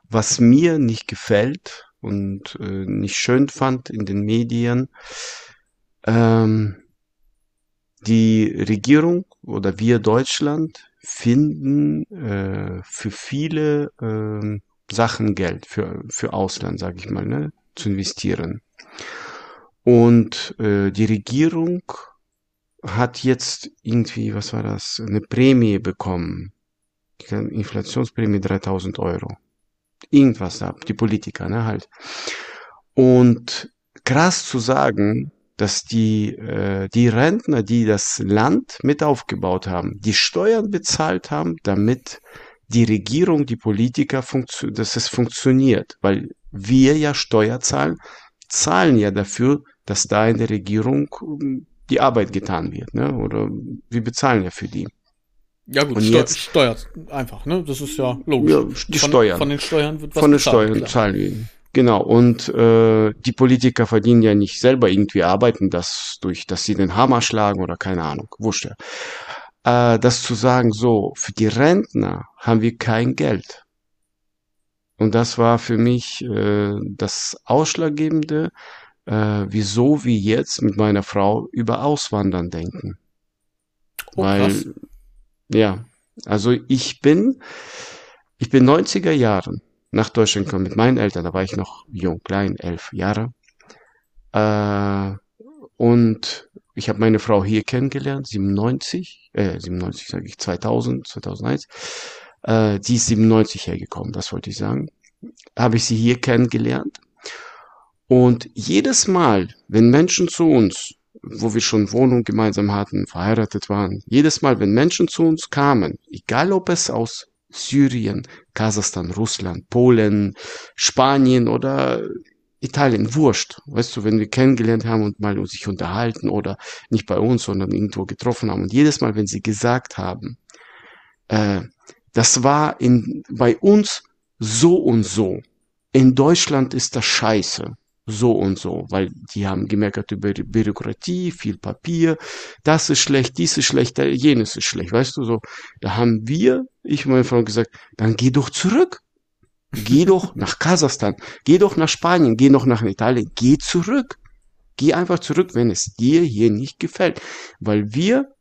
was mir nicht gefällt und äh, nicht schön fand in den Medien, ähm, die Regierung oder wir Deutschland finden äh, für viele ähm, Sachen Geld für für Ausland, sage ich mal, ne, zu investieren. Und äh, die Regierung hat jetzt irgendwie, was war das, eine Prämie bekommen. Inflationsprämie 3000 Euro. Irgendwas da, die Politiker, ne, halt. Und krass zu sagen, dass die, äh, die Rentner, die das Land mit aufgebaut haben, die Steuern bezahlt haben, damit die Regierung, die Politiker, dass es funktioniert. Weil wir ja Steuer zahlen, zahlen ja dafür, dass da in der Regierung ähm, die Arbeit getan wird, ne? Oder wir bezahlen ja für die. Ja gut, Und Steu jetzt- Steuert einfach, ne? Das ist ja logisch. Ja, die von, Steuern. Von den Steuern wird was Von den bezahlt, Steuern klar. zahlen wir. Genau. Und äh, die Politiker verdienen ja nicht selber irgendwie arbeiten, das durch, dass sie den Hammer schlagen oder keine Ahnung. Wurscht ja. Äh, das zu sagen, so, für die Rentner haben wir kein Geld. Und das war für mich äh, das Ausschlaggebende, äh, wieso wir jetzt mit meiner Frau über Auswandern denken. Oh, Weil, krass. ja, also ich bin, ich bin 90er Jahren nach Deutschland gekommen mit meinen Eltern, da war ich noch jung, klein, elf Jahre. Äh, und ich habe meine Frau hier kennengelernt, 97, äh, 97 sage ich, 2000, 2001. Äh, die ist 97 hergekommen, das wollte ich sagen. Habe ich sie hier kennengelernt. Und jedes Mal, wenn Menschen zu uns, wo wir schon Wohnung gemeinsam hatten, verheiratet waren, jedes Mal, wenn Menschen zu uns kamen, egal ob es aus Syrien, Kasachstan, Russland, Polen, Spanien oder Italien, wurscht. Weißt du, wenn wir kennengelernt haben und mal sich unterhalten oder nicht bei uns, sondern irgendwo getroffen haben und jedes Mal, wenn sie gesagt haben, äh, das war in, bei uns so und so. In Deutschland ist das scheiße. So und so, weil die haben gemerkt über die Bürokratie, viel Papier, das ist schlecht, dies ist schlecht, jenes ist schlecht, weißt du so. Da haben wir, ich und meine Frau gesagt, dann geh doch zurück. Geh doch nach Kasachstan, geh doch nach Spanien, geh doch nach Italien, geh zurück. Geh einfach zurück, wenn es dir hier nicht gefällt. Weil wir,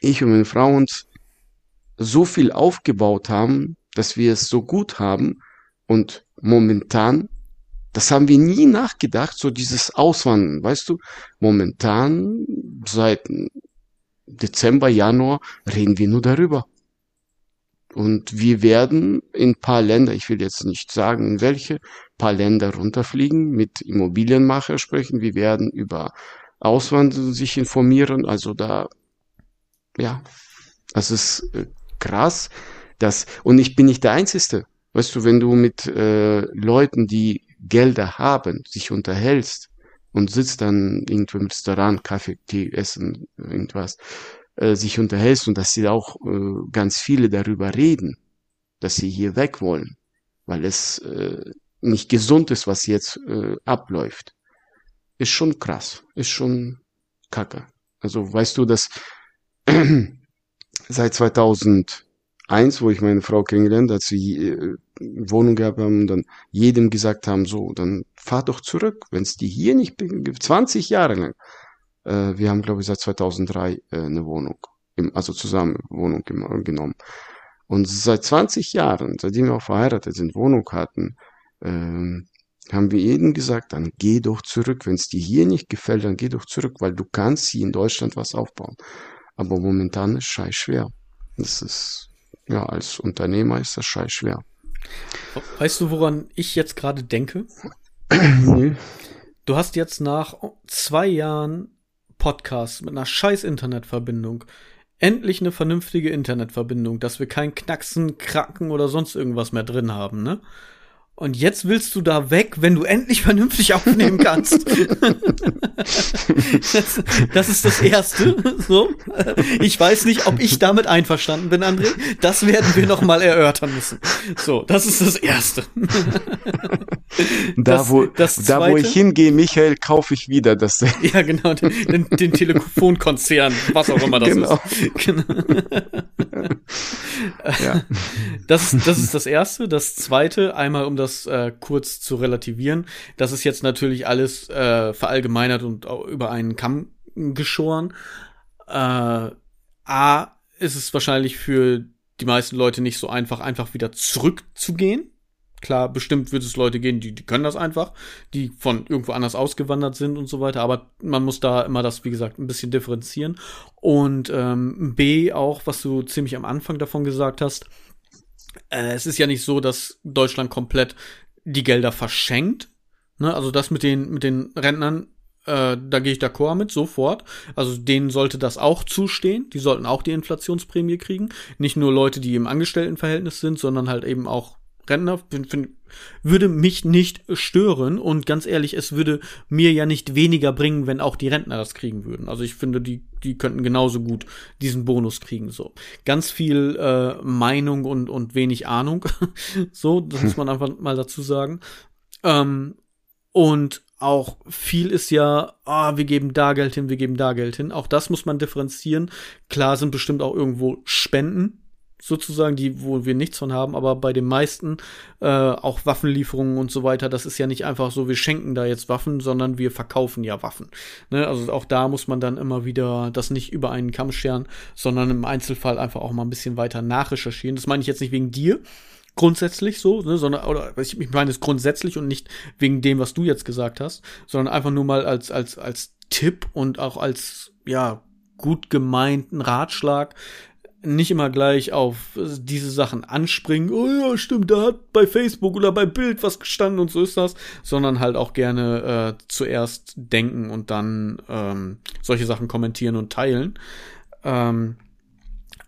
ich und meine Frau uns so viel aufgebaut haben, dass wir es so gut haben und momentan, das haben wir nie nachgedacht, so dieses Auswandern, weißt du, momentan seit Dezember, Januar reden wir nur darüber. Und wir werden in paar Länder, ich will jetzt nicht sagen in welche, paar Länder runterfliegen, mit Immobilienmacher sprechen, wir werden über Auswandern sich informieren, also da, ja, das ist äh, krass, dass, und ich bin nicht der Einzige. Weißt du, wenn du mit äh, Leuten, die Gelder haben, sich unterhältst und sitzt dann irgendwo im Restaurant, Kaffee, Tee, Essen, irgendwas, äh, sich unterhältst und dass sie auch äh, ganz viele darüber reden, dass sie hier weg wollen, weil es äh, nicht gesund ist, was jetzt äh, abläuft, ist schon krass, ist schon kacke. Also weißt du, dass seit 2001, wo ich meine Frau kennengelernt, als sie äh, Wohnung gehabt haben und dann jedem gesagt haben, so, dann fahr doch zurück, wenn es die hier nicht gibt, 20 Jahre lang. Äh, wir haben, glaube ich, seit 2003 äh, eine Wohnung, im, also zusammen Wohnung gem- genommen. Und seit 20 Jahren, seitdem wir auch verheiratet sind, Wohnung hatten, ähm, haben wir jedem gesagt, dann geh doch zurück. Wenn es dir hier nicht gefällt, dann geh doch zurück, weil du kannst hier in Deutschland was aufbauen. Aber momentan ist scheiß schwer. Das ist, ja, als Unternehmer ist das scheiß schwer. Weißt du, woran ich jetzt gerade denke? Du hast jetzt nach zwei Jahren Podcast mit einer scheiß Internetverbindung endlich eine vernünftige Internetverbindung, dass wir kein Knacksen, Kracken oder sonst irgendwas mehr drin haben, ne? Und jetzt willst du da weg, wenn du endlich vernünftig aufnehmen kannst. das, das ist das Erste. So. Ich weiß nicht, ob ich damit einverstanden bin, André. Das werden wir noch mal erörtern müssen. So, das ist das Erste. Da, Das- wo, das da wo ich hingehe, Michael, kaufe ich wieder das. Ja, genau, den, den, Telefonkonzern, was auch immer das Genau. ist. Genau. Ja. Das, ist- das ist das Erste. Das Zweite, einmal um das äh, kurz zu relativieren, das ist jetzt natürlich alles äh, verallgemeinert und über einen Kamm geschoren. Äh, A, ist es wahrscheinlich für die meisten Leute nicht so einfach, einfach wieder zurückzugehen. Klar, bestimmt wird es Leute geben, die, die können das einfach, die von irgendwo anders ausgewandert sind und so weiter. Aber man muss da immer das, wie gesagt, ein bisschen differenzieren. Und ähm, B, auch, was du ziemlich am Anfang davon gesagt hast, äh, es ist ja nicht so, dass Deutschland komplett die Gelder verschenkt. Ne? Also das mit den, mit den Rentnern, äh, da gehe ich d'accord mit, sofort. Also denen sollte das auch zustehen. Die sollten auch die Inflationsprämie kriegen. Nicht nur Leute, die im Angestelltenverhältnis sind, sondern halt eben auch Rentner. Find, find, würde mich nicht stören. Und ganz ehrlich, es würde mir ja nicht weniger bringen, wenn auch die Rentner das kriegen würden. Also ich finde, die, die könnten genauso gut diesen Bonus kriegen. So ganz viel äh, Meinung und, und wenig Ahnung. so, das muss man einfach mal dazu sagen. Ähm, und auch viel ist ja, ah, wir geben da Geld hin, wir geben da Geld hin. Auch das muss man differenzieren. Klar sind bestimmt auch irgendwo Spenden, sozusagen, die, wo wir nichts von haben, aber bei den meisten äh, auch Waffenlieferungen und so weiter, das ist ja nicht einfach so, wir schenken da jetzt Waffen, sondern wir verkaufen ja Waffen. Ne? Also auch da muss man dann immer wieder das nicht über einen Kamm scheren, sondern im Einzelfall einfach auch mal ein bisschen weiter nachrecherchieren. Das meine ich jetzt nicht wegen dir, grundsätzlich so, ne, sondern oder ich meine es grundsätzlich und nicht wegen dem, was du jetzt gesagt hast, sondern einfach nur mal als als als Tipp und auch als ja gut gemeinten Ratschlag nicht immer gleich auf diese Sachen anspringen. Oh ja, stimmt, da hat bei Facebook oder bei Bild was gestanden und so ist das, sondern halt auch gerne äh, zuerst denken und dann ähm, solche Sachen kommentieren und teilen. Ähm,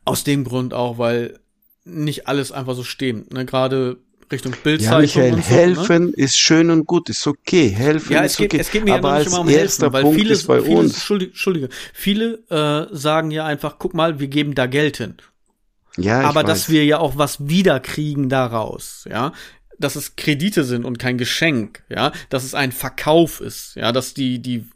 aus dem Grund auch, weil nicht alles einfach so stimmt. Ne? Gerade Richtung Ja, Bildzeitung Michael, und so. Ne? helfen ist schön und gut, ist okay. Helfen Ja, ist es geht, okay. es geht mir ja Aber nicht als immer um erster helfen, weil Punkt viele, ist bei viele, uns. Entschuldige, Entschuldige, viele äh, sagen ja einfach, guck mal, wir geben da Geld hin. Ja, aber weiß. dass wir ja auch was wiederkriegen daraus, ja, dass es Kredite sind und kein Geschenk, ja, dass es ein Verkauf ist, ja, dass die die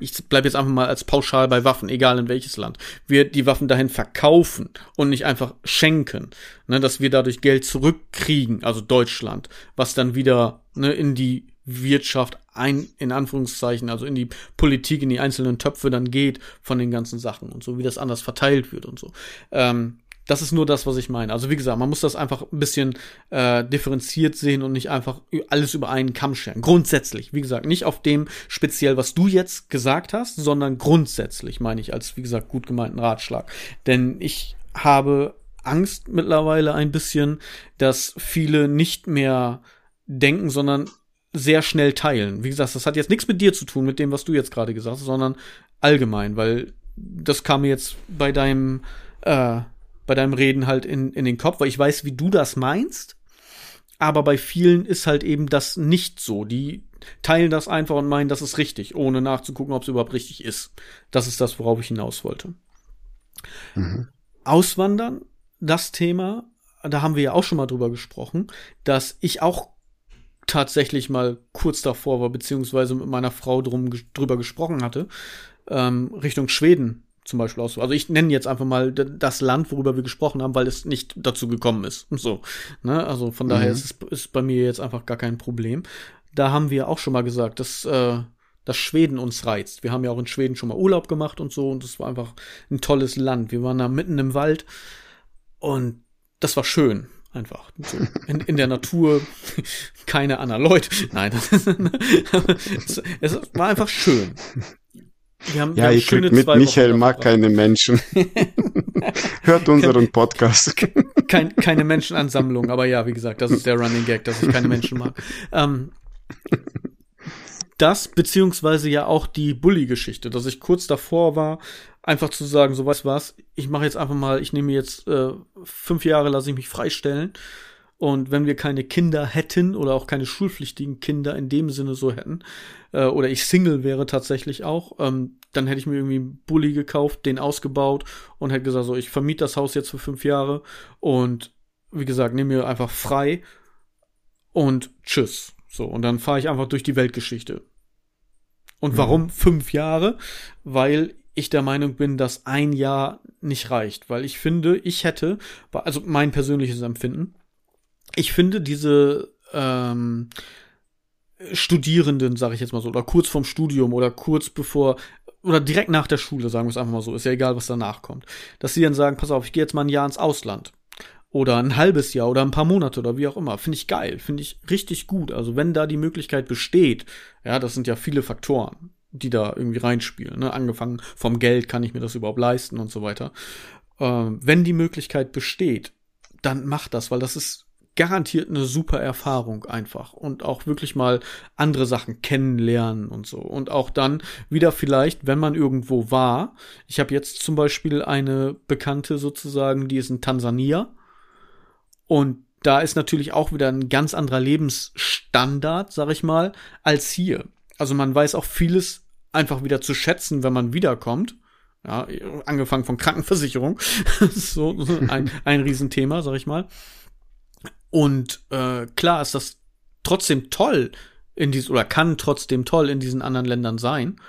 ich bleib jetzt einfach mal als pauschal bei Waffen, egal in welches Land, wir die Waffen dahin verkaufen und nicht einfach schenken, ne, dass wir dadurch Geld zurückkriegen, also Deutschland, was dann wieder ne, in die Wirtschaft ein, in Anführungszeichen, also in die Politik, in die einzelnen Töpfe dann geht von den ganzen Sachen und so, wie das anders verteilt wird und so. Ähm, das ist nur das, was ich meine. Also wie gesagt, man muss das einfach ein bisschen äh, differenziert sehen und nicht einfach alles über einen Kamm scheren. Grundsätzlich, wie gesagt, nicht auf dem speziell, was du jetzt gesagt hast, sondern grundsätzlich meine ich als, wie gesagt, gut gemeinten Ratschlag. Denn ich habe Angst mittlerweile ein bisschen, dass viele nicht mehr denken, sondern sehr schnell teilen. Wie gesagt, das hat jetzt nichts mit dir zu tun, mit dem, was du jetzt gerade gesagt hast, sondern allgemein, weil das kam mir jetzt bei deinem äh, bei deinem Reden halt in, in den Kopf, weil ich weiß, wie du das meinst. Aber bei vielen ist halt eben das nicht so. Die teilen das einfach und meinen, das ist richtig, ohne nachzugucken, ob es überhaupt richtig ist. Das ist das, worauf ich hinaus wollte. Mhm. Auswandern, das Thema, da haben wir ja auch schon mal drüber gesprochen, dass ich auch tatsächlich mal kurz davor war, beziehungsweise mit meiner Frau drum, drüber gesprochen hatte, ähm, Richtung Schweden zum Beispiel aus. Also ich nenne jetzt einfach mal das Land, worüber wir gesprochen haben, weil es nicht dazu gekommen ist. So, ne? Also von daher Mhm. ist es ist bei mir jetzt einfach gar kein Problem. Da haben wir auch schon mal gesagt, dass äh, dass Schweden uns reizt. Wir haben ja auch in Schweden schon mal Urlaub gemacht und so und es war einfach ein tolles Land. Wir waren da mitten im Wald und das war schön. Einfach. So, in, in der Natur, keine anderen Leute. Nein, das ist, es, es war einfach schön. Wir haben, wir Ja, haben ihr kriegt mit, Michael Wochen mag keine Menschen. Hört unseren Podcast. Kein, keine Menschenansammlung, aber ja, wie gesagt, das ist der Running Gag, dass ich keine Menschen mag. Ähm, das, beziehungsweise ja auch die Bully-Geschichte, dass ich kurz davor war, einfach zu sagen, so weißt was, ich mache jetzt einfach mal, ich nehme jetzt äh, fünf Jahre, lasse ich mich freistellen. Und wenn wir keine Kinder hätten oder auch keine schulpflichtigen Kinder in dem Sinne so hätten, äh, oder ich Single wäre tatsächlich auch, ähm, dann hätte ich mir irgendwie einen Bulli gekauft, den ausgebaut und hätte gesagt, so, ich vermiete das Haus jetzt für fünf Jahre und wie gesagt, nehme mir einfach frei und tschüss. So, und dann fahre ich einfach durch die Weltgeschichte. Und warum mhm. fünf Jahre? Weil ich der Meinung bin, dass ein Jahr nicht reicht. Weil ich finde, ich hätte, also mein persönliches Empfinden, ich finde diese ähm, Studierenden, sage ich jetzt mal so, oder kurz vorm Studium oder kurz bevor oder direkt nach der Schule, sagen wir es einfach mal so, ist ja egal, was danach kommt, dass sie dann sagen, pass auf, ich gehe jetzt mal ein Jahr ins Ausland oder ein halbes Jahr oder ein paar Monate oder wie auch immer, finde ich geil, finde ich richtig gut. Also wenn da die Möglichkeit besteht, ja, das sind ja viele Faktoren, die da irgendwie reinspielen, ne? angefangen vom Geld, kann ich mir das überhaupt leisten und so weiter. Ähm, wenn die Möglichkeit besteht, dann macht das, weil das ist garantiert eine super Erfahrung einfach und auch wirklich mal andere Sachen kennenlernen und so. Und auch dann wieder vielleicht, wenn man irgendwo war. Ich habe jetzt zum Beispiel eine Bekannte sozusagen, die ist in Tansania. Und da ist natürlich auch wieder ein ganz anderer Lebensstandard, sag ich mal, als hier. Also man weiß auch vieles einfach wieder zu schätzen, wenn man wiederkommt. Ja, angefangen von Krankenversicherung. so, ein, ein Riesenthema, sag ich mal. Und äh, klar ist das trotzdem toll in diesen, oder kann trotzdem toll in diesen anderen Ländern sein.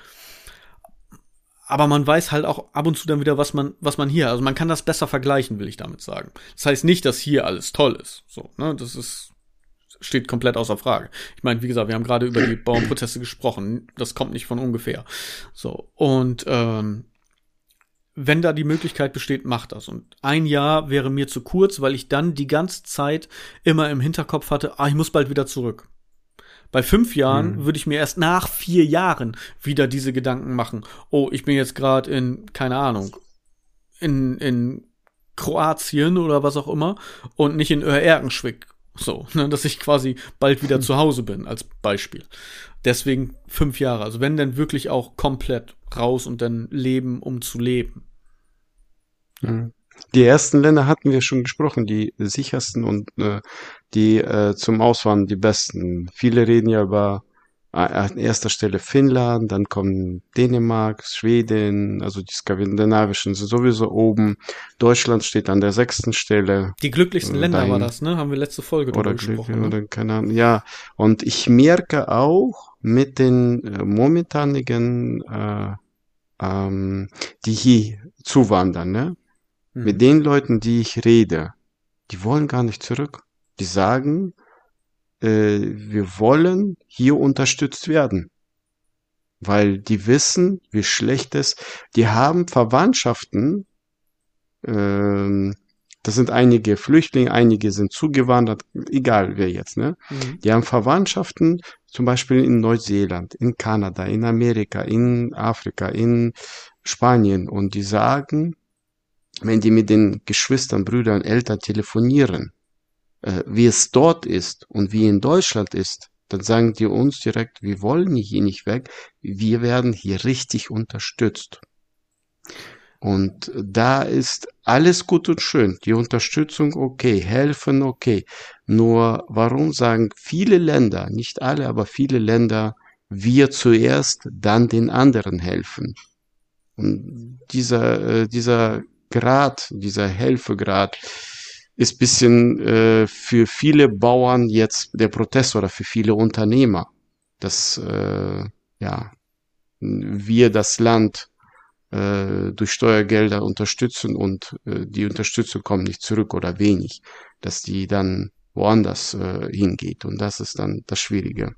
Aber man weiß halt auch ab und zu dann wieder, was man, was man hier, also man kann das besser vergleichen, will ich damit sagen. Das heißt nicht, dass hier alles toll ist. So, ne, das ist, steht komplett außer Frage. Ich meine, wie gesagt, wir haben gerade über die Bauernprozesse gesprochen. Das kommt nicht von ungefähr. So, und ähm, wenn da die Möglichkeit besteht, macht das. Und ein Jahr wäre mir zu kurz, weil ich dann die ganze Zeit immer im Hinterkopf hatte, ah, ich muss bald wieder zurück. Bei fünf Jahren mhm. würde ich mir erst nach vier Jahren wieder diese Gedanken machen. Oh, ich bin jetzt gerade in, keine Ahnung, in, in Kroatien oder was auch immer und nicht in Erkenschwick. So, ne, dass ich quasi bald wieder zu Hause bin, als Beispiel. Deswegen fünf Jahre. Also wenn denn wirklich auch komplett raus und dann leben, um zu leben. Mhm. Die ersten Länder hatten wir schon gesprochen, die sichersten und äh, die äh, zum Auswandern die besten. Viele reden ja über äh, an erster Stelle Finnland, dann kommen Dänemark, Schweden, also die skandinavischen sind sowieso oben. Deutschland steht an der sechsten Stelle. Die glücklichsten Länder Dahin, war das, ne? Haben wir letzte Folge drüber gesprochen. Ne? Oder keine Ahnung. Ja, und ich merke auch mit den äh, momentanigen, äh, ähm, die hier zuwandern, ne? Mhm. Mit den Leuten, die ich rede, die wollen gar nicht zurück. Die sagen, äh, wir wollen hier unterstützt werden. Weil die wissen, wie schlecht es, die haben Verwandtschaften, ähm, das sind einige Flüchtlinge, einige sind zugewandert, egal wer jetzt, ne? Mhm. Die haben Verwandtschaften, zum Beispiel in Neuseeland, in Kanada, in Amerika, in Afrika, in Spanien und die sagen, wenn die mit den Geschwistern, Brüdern, Eltern telefonieren, äh, wie es dort ist und wie in Deutschland ist, dann sagen die uns direkt, wir wollen hier nicht weg, wir werden hier richtig unterstützt. Und da ist alles gut und schön. Die Unterstützung okay, helfen okay. Nur warum sagen viele Länder, nicht alle, aber viele Länder, wir zuerst, dann den anderen helfen? Und dieser, äh, dieser Grad, dieser Helfegrad ist bisschen äh, für viele Bauern jetzt der Protest oder für viele Unternehmer, dass äh, ja wir das Land äh, durch Steuergelder unterstützen und äh, die Unterstützung kommt nicht zurück oder wenig, dass die dann woanders äh, hingeht und das ist dann das Schwierige.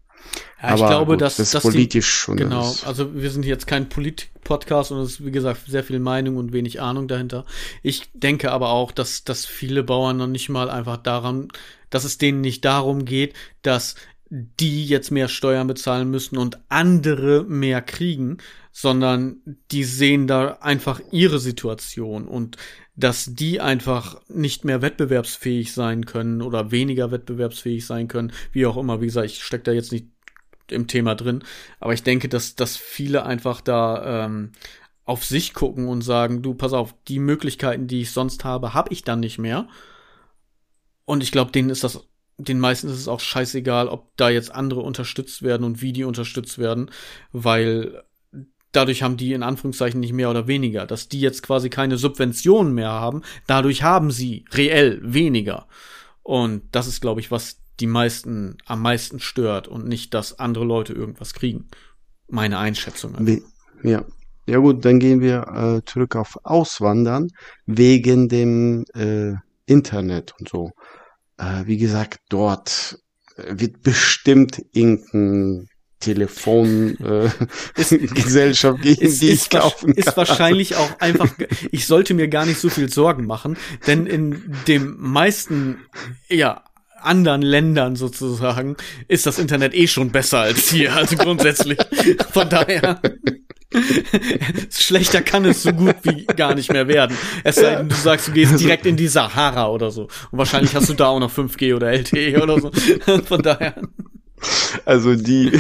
Ja, ich Aber glaube, gut, dass das ist politisch die, genau. Alles. Also wir sind jetzt kein Politik-Podcast und es ist wie gesagt sehr viel Meinung und wenig Ahnung dahinter. Ich denke aber auch, dass dass viele Bauern noch nicht mal einfach daran, dass es denen nicht darum geht, dass die jetzt mehr Steuern bezahlen müssen und andere mehr kriegen, sondern die sehen da einfach ihre Situation und dass die einfach nicht mehr wettbewerbsfähig sein können oder weniger wettbewerbsfähig sein können, wie auch immer. Wie gesagt, ich stecke da jetzt nicht im Thema drin. Aber ich denke, dass, dass viele einfach da ähm, auf sich gucken und sagen, du, pass auf, die Möglichkeiten, die ich sonst habe, habe ich dann nicht mehr. Und ich glaube, denen ist das, den meisten ist es auch scheißegal, ob da jetzt andere unterstützt werden und wie die unterstützt werden, weil dadurch haben die in Anführungszeichen nicht mehr oder weniger. Dass die jetzt quasi keine Subventionen mehr haben, dadurch haben sie reell weniger. Und das ist, glaube ich, was die meisten am meisten stört und nicht, dass andere Leute irgendwas kriegen. Meine Einschätzung. Also. Ja. Ja gut, dann gehen wir äh, zurück auf Auswandern wegen dem äh, Internet und so. Äh, wie gesagt, dort wird bestimmt irgendein Telefongesellschaft äh, gegen die ich kaufen kann. Ist wahrscheinlich auch einfach, ich sollte mir gar nicht so viel Sorgen machen, denn in dem meisten, ja, anderen Ländern sozusagen ist das Internet eh schon besser als hier, also grundsätzlich. Von daher. Schlechter kann es so gut wie gar nicht mehr werden. Es sei denn, du sagst, du gehst direkt in die Sahara oder so. Und wahrscheinlich hast du da auch noch 5G oder LTE oder so. Von daher. Also die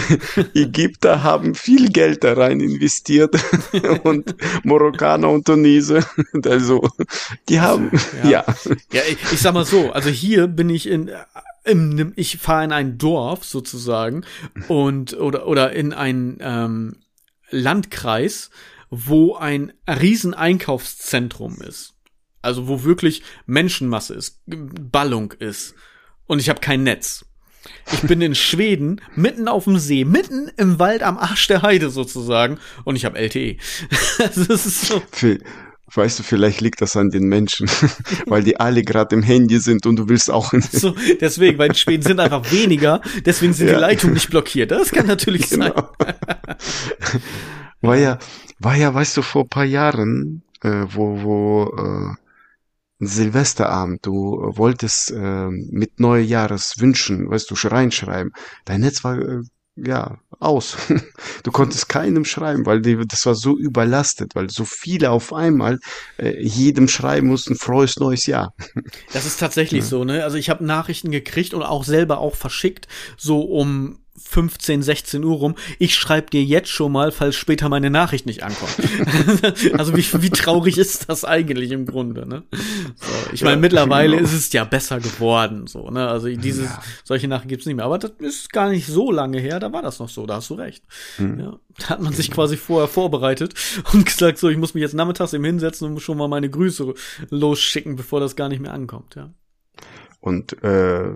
Ägypter haben viel Geld da rein investiert und Marokkaner und Tunesier. Also die haben ja. Ja, ja ich, ich sag mal so, also hier bin ich in im, ich fahre in ein Dorf sozusagen und oder oder in ein ähm, Landkreis, wo ein riesen Einkaufszentrum ist. Also wo wirklich Menschenmasse ist, Ballung ist. Und ich habe kein Netz. Ich bin in Schweden, mitten auf dem See, mitten im Wald am Arsch der Heide sozusagen. Und ich habe LTE. das ist so. Weißt du, vielleicht liegt das an den Menschen, weil die alle gerade im Handy sind und du willst auch. so, deswegen, weil in Schweden sind einfach weniger, deswegen sind ja. die Leitungen nicht blockiert. Das kann natürlich genau. sein. war ja, war ja, weißt du, vor paar Jahren, äh, wo, wo äh, Silvesterabend, du äh, wolltest äh, mit Neujahreswünschen, weißt du, reinschreiben. Dein Netz war äh, ja aus. Du konntest keinem schreiben, weil die, das war so überlastet, weil so viele auf einmal äh, jedem schreiben mussten, frohes neues Jahr. Das ist tatsächlich ja. so, ne? Also ich habe Nachrichten gekriegt und auch selber auch verschickt, so um 15, 16 Uhr rum. Ich schreibe dir jetzt schon mal, falls später meine Nachricht nicht ankommt. also wie, wie traurig ist das eigentlich im Grunde, ne? So, ich meine, ja, mittlerweile genau. ist es ja besser geworden, so, ne? Also dieses, ja. solche Nachrichten gibt's nicht mehr. Aber das ist gar nicht so lange her, da war das noch so, da hast du recht. Mhm. Ja, da hat man sich quasi vorher vorbereitet und gesagt, so, ich muss mich jetzt nachmittags eben hinsetzen und schon mal meine Grüße losschicken, bevor das gar nicht mehr ankommt, ja. Und äh,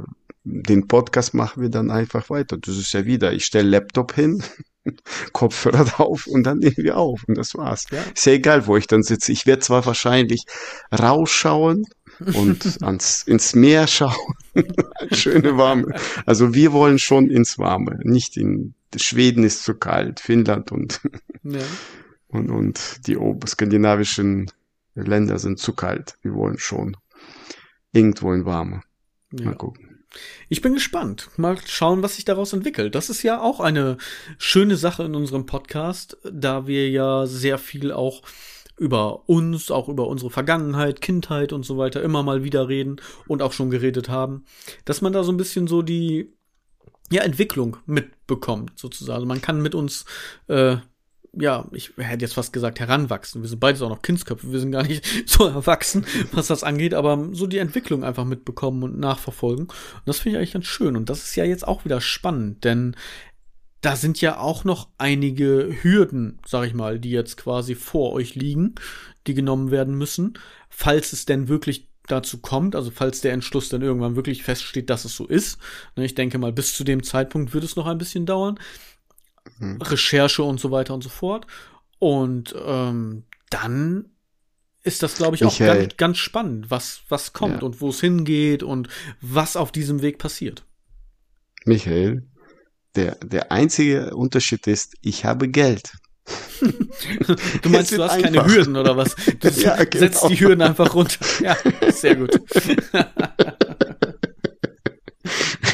den Podcast machen wir dann einfach weiter. Das ist ja wieder, ich stelle Laptop hin, Kopfhörer drauf und dann nehmen wir auf und das war's. Ja. Ist ja egal, wo ich dann sitze. Ich werde zwar wahrscheinlich rausschauen und ans, ins Meer schauen. Schöne warme. Also wir wollen schon ins Warme, nicht in Schweden ist zu kalt, Finnland und, ja. und, und die skandinavischen Länder sind zu kalt. Wir wollen schon irgendwo in Warme. Mal ja. gucken. Ich bin gespannt. Mal schauen, was sich daraus entwickelt. Das ist ja auch eine schöne Sache in unserem Podcast, da wir ja sehr viel auch über uns, auch über unsere Vergangenheit, Kindheit und so weiter immer mal wieder reden und auch schon geredet haben, dass man da so ein bisschen so die ja, Entwicklung mitbekommt, sozusagen. Also man kann mit uns äh, ja, ich hätte jetzt fast gesagt, heranwachsen. Wir sind beides auch noch Kindsköpfe, wir sind gar nicht so erwachsen, was das angeht, aber so die Entwicklung einfach mitbekommen und nachverfolgen. Und das finde ich eigentlich ganz schön. Und das ist ja jetzt auch wieder spannend, denn da sind ja auch noch einige Hürden, sag ich mal, die jetzt quasi vor euch liegen, die genommen werden müssen, falls es denn wirklich dazu kommt, also falls der Entschluss dann irgendwann wirklich feststeht, dass es so ist. Ne, ich denke mal, bis zu dem Zeitpunkt wird es noch ein bisschen dauern. Mhm. Recherche und so weiter und so fort. Und ähm, dann ist das, glaube ich, auch ganz, ganz, spannend, was, was kommt ja. und wo es hingeht und was auf diesem Weg passiert. Michael, der, der einzige Unterschied ist, ich habe Geld. du meinst, du hast einfach. keine Hürden oder was? Du ja, genau. setzt die Hürden einfach runter. Ja, sehr gut.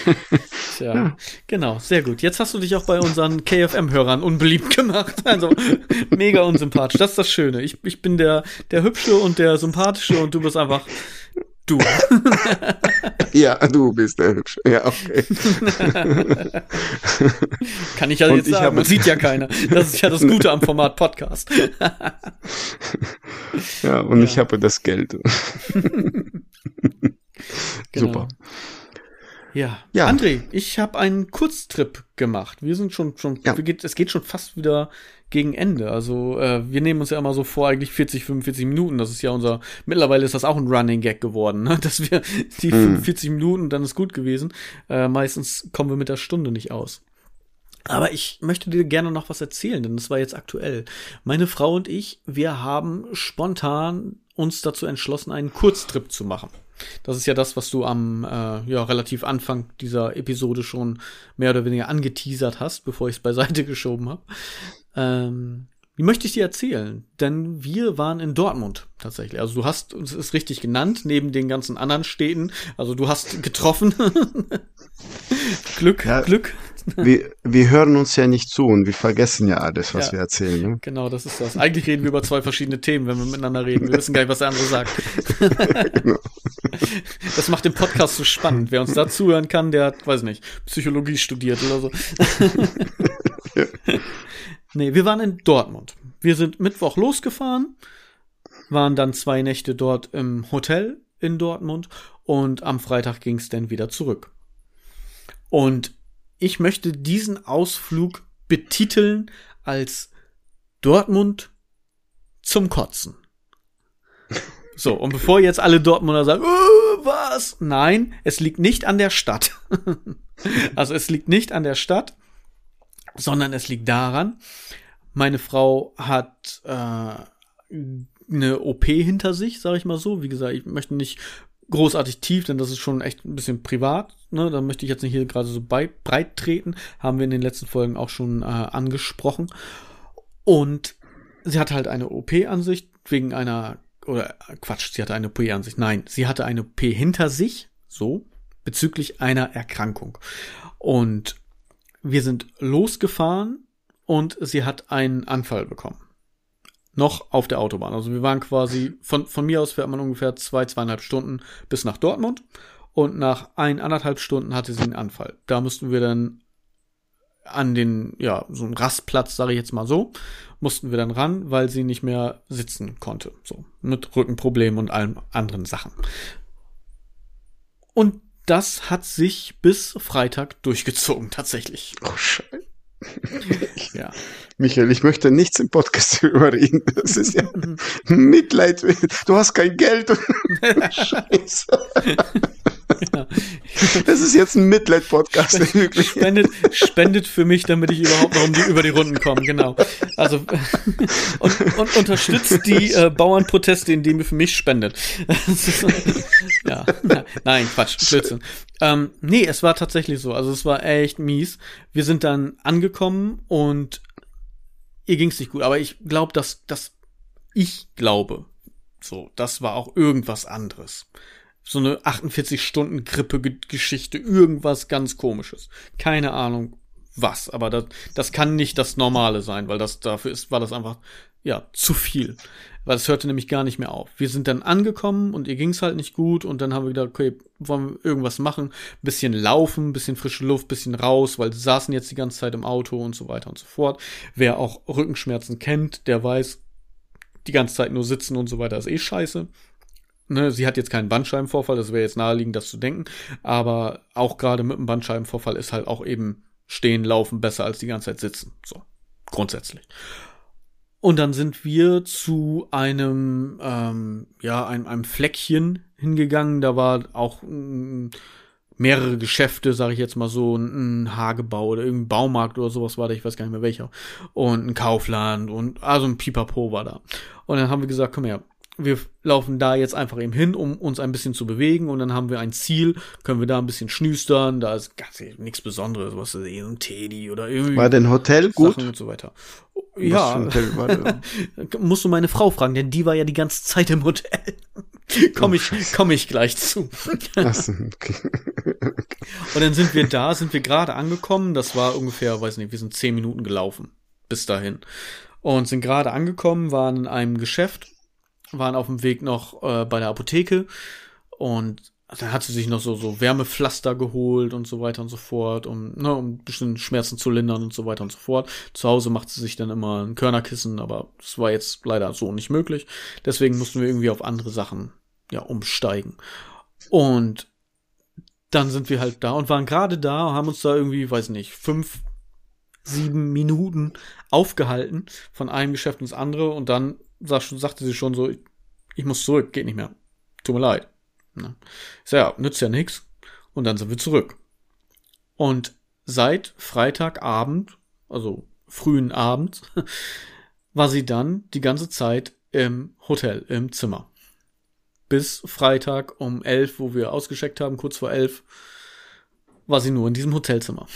Tja, ja. genau, sehr gut. Jetzt hast du dich auch bei unseren KFM-Hörern unbeliebt gemacht. Also mega unsympathisch. Das ist das Schöne. Ich, ich bin der, der Hübsche und der Sympathische und du bist einfach du. ja, du bist der Hübsche. Ja, okay. Kann ich ja und jetzt ich sagen. Man sieht ja keiner. Das ist ja das Gute am Format Podcast. ja, und ja. ich habe das Geld. genau. Super. Ja. Ja. André, ich habe einen Kurztrip gemacht. Wir sind schon schon Ja. geht, es geht schon fast wieder gegen Ende. Also äh, wir nehmen uns ja immer so vor, eigentlich 40, 45 Minuten. Das ist ja unser, mittlerweile ist das auch ein Running Gag geworden, ne? dass wir die Mhm. 45 Minuten, dann ist gut gewesen. Äh, meistens kommen wir mit der Stunde nicht aus. Aber ich möchte dir gerne noch was erzählen, denn das war jetzt aktuell. Meine Frau und ich, wir haben spontan uns dazu entschlossen, einen Kurztrip zu machen. Das ist ja das, was du am äh, ja, relativ Anfang dieser Episode schon mehr oder weniger angeteasert hast, bevor ich es beiseite geschoben habe. Ähm, wie möchte ich dir erzählen? Denn wir waren in Dortmund tatsächlich. Also du hast uns ist richtig genannt, neben den ganzen anderen Städten. Also du hast getroffen. Glück, Ja. Glück. Wir, wir hören uns ja nicht zu und wir vergessen ja alles, was Ja. wir erzählen. Ne? Genau, das ist das. Eigentlich reden wir über zwei verschiedene Themen, wenn wir miteinander reden. Wir wissen gar nicht, was der andere sagt. Das macht den Podcast so spannend. Wer uns da zuhören kann, der hat, weiß nicht, Psychologie studiert oder so. Nee, wir waren in Dortmund. Wir sind Mittwoch losgefahren, waren dann zwei Nächte dort im Hotel in Dortmund und am Freitag ging es dann wieder zurück. Und ich möchte diesen Ausflug betiteln als Dortmund zum Kotzen. So, und bevor jetzt alle Dortmunder sagen, "Äh, was? Nein, es liegt nicht an der Stadt. also es liegt nicht an der Stadt, sondern es liegt daran, meine Frau hat äh, eine OP hinter sich, sage ich mal so. Wie gesagt, ich möchte nicht großartig tief, denn das ist schon echt ein bisschen privat. Ne? Da möchte ich jetzt nicht hier gerade so bei, breit treten. Haben wir in den letzten Folgen auch schon äh, angesprochen. Und sie hatte halt eine OP an sich wegen einer oder Quatsch, sie hatte eine OP an sich. Nein, sie hatte eine OP hinter sich, so bezüglich einer Erkrankung. Und wir sind losgefahren und sie hat einen Anfall bekommen. Noch auf der Autobahn. Also wir waren quasi, von, von mir aus fährt man ungefähr zwei, zweieinhalb Stunden bis nach Dortmund. Und nach eineinhalb Stunden hatte sie einen Anfall. Da mussten wir dann an den, ja, so einen Rastplatz, sage ich jetzt mal so, mussten wir dann ran, weil sie nicht mehr sitzen konnte. So, mit Rückenproblemen und allen anderen Sachen. Und das hat sich bis Freitag durchgezogen, tatsächlich. Oh, Scheiße. Ja. Michael, ich möchte nichts im Podcast überreden. Das ist ja Mitleid. Du hast kein Geld. Scheiße. Ja. Das ist jetzt ein Mitleid-Podcast, wirklich. Spendet, spendet für mich, damit ich überhaupt noch um die, über die Runden komme, genau. Also und, und unterstützt die äh, Bauernproteste, indem ihr für mich spendet. Ja, nein, Quatsch, Blödsinn. Ähm, nee, es war tatsächlich so. Also es war echt mies. Wir sind dann angekommen und ihr ging's nicht gut. Aber ich glaube, dass, dass ich glaube, so, das war auch irgendwas anderes so eine 48-Stunden-Grippe-Geschichte, irgendwas ganz komisches. Keine Ahnung was, aber das, das kann nicht das Normale sein, weil das dafür ist, war das einfach, ja, zu viel. Weil es hörte nämlich gar nicht mehr auf. Wir sind dann angekommen und ihr ging's halt nicht gut und dann haben wir gedacht, okay, wollen wir irgendwas machen? Bisschen laufen, bisschen frische Luft, bisschen raus, weil sie saßen jetzt die ganze Zeit im Auto und so weiter und so fort. Wer auch Rückenschmerzen kennt, der weiß, die ganze Zeit nur sitzen und so weiter ist eh scheiße. Ne, sie hat jetzt keinen Bandscheibenvorfall, das wäre jetzt naheliegend, das zu denken. Aber auch gerade mit einem Bandscheibenvorfall ist halt auch eben stehen, laufen besser als die ganze Zeit sitzen. So, grundsätzlich. Und dann sind wir zu einem, ähm, ja, einem, einem Fleckchen hingegangen. Da war auch mm, mehrere Geschäfte, sage ich jetzt mal so, ein, ein Hagebau oder irgendein Baumarkt oder sowas war da, ich weiß gar nicht mehr welcher. Und ein Kaufland und also ein Pipapo war da. Und dann haben wir gesagt, komm her, wir laufen da jetzt einfach eben hin, um uns ein bisschen zu bewegen und dann haben wir ein Ziel, können wir da ein bisschen schnüstern, da ist ganz nichts Besonderes, was ist eh so ein Teddy oder irgendwie War denn Hotel gut? Sachen und so weiter. Was Ja, musst du meine Frau fragen, denn die war ja die ganze Zeit im Hotel. komm Oh, ich, komm ich gleich zu. Und dann sind wir da, sind wir gerade angekommen. Das war ungefähr, weiß nicht, wir sind zehn Minuten gelaufen bis dahin. Und sind gerade angekommen, waren in einem Geschäft, waren auf dem Weg noch äh, bei der Apotheke und dann hat sie sich noch so, so Wärmepflaster geholt und so weiter und so fort, um, ne, um bestimmte Schmerzen zu lindern und so weiter und so fort. Zu Hause macht sie sich dann immer ein Körnerkissen, aber das war jetzt leider so nicht möglich. Deswegen mussten wir irgendwie auf andere Sachen, ja, umsteigen. Und dann sind wir halt da und waren gerade da und haben uns da irgendwie, weiß nicht, fünf, sieben Minuten aufgehalten von einem Geschäft ins andere und dann sag, sagte sie schon so, ich muss zurück, geht nicht mehr. Tut mir leid. Ne? Ich sag, ja, nützt ja nix. Und dann sind wir zurück. Und seit Freitagabend, also frühen Abend, war sie dann die ganze Zeit im Hotel, im Zimmer. Bis Freitag um elf, wo wir ausgescheckt haben, kurz vor elf, war sie nur in diesem Hotelzimmer.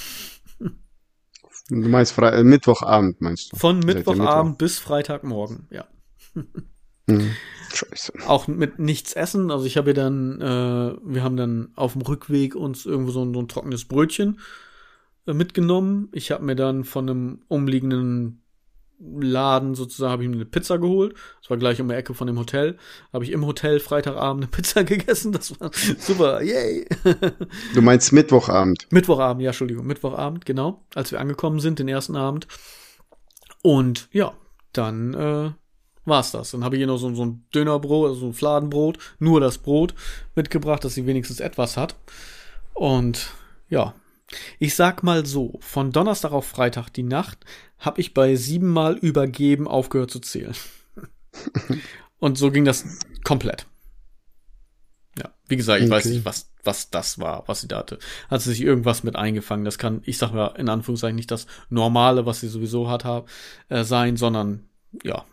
Du meinst Fre äh, Mittwochabend, meinst du? Von Mittwochabend Mittwoch? bis Freitagmorgen, ja. Scheiße. Auch mit nichts essen. Also ich habe dann, äh, wir haben dann auf dem Rückweg uns irgendwo so ein, so ein trockenes Brötchen äh, mitgenommen. Ich habe mir dann von einem umliegenden Laden sozusagen habe ich mir eine Pizza geholt. Das war gleich um die Ecke von dem Hotel. Habe ich im Hotel Freitagabend eine Pizza gegessen. Das war super. Yay. Du meinst Mittwochabend? Mittwochabend, ja, Entschuldigung. Mittwochabend, genau. Als wir angekommen sind, den ersten Abend. Und ja, dann äh, war's das. Dann habe ich hier noch so, so ein Dönerbrot, also so ein Fladenbrot, nur das Brot mitgebracht, dass sie wenigstens etwas hat. Und ja, ich sag mal so, von Donnerstag auf Freitag die Nacht habe ich bei siebenmal übergeben aufgehört zu zählen. Und so ging das komplett. Ja, wie gesagt, ich okay. weiß nicht, was, was das war, was sie da hatte. Hat sie sich irgendwas mit eingefangen. Das kann, ich sag mal, in Anführungszeichen nicht das Normale, was sie sowieso hat, äh, sein, sondern, ja.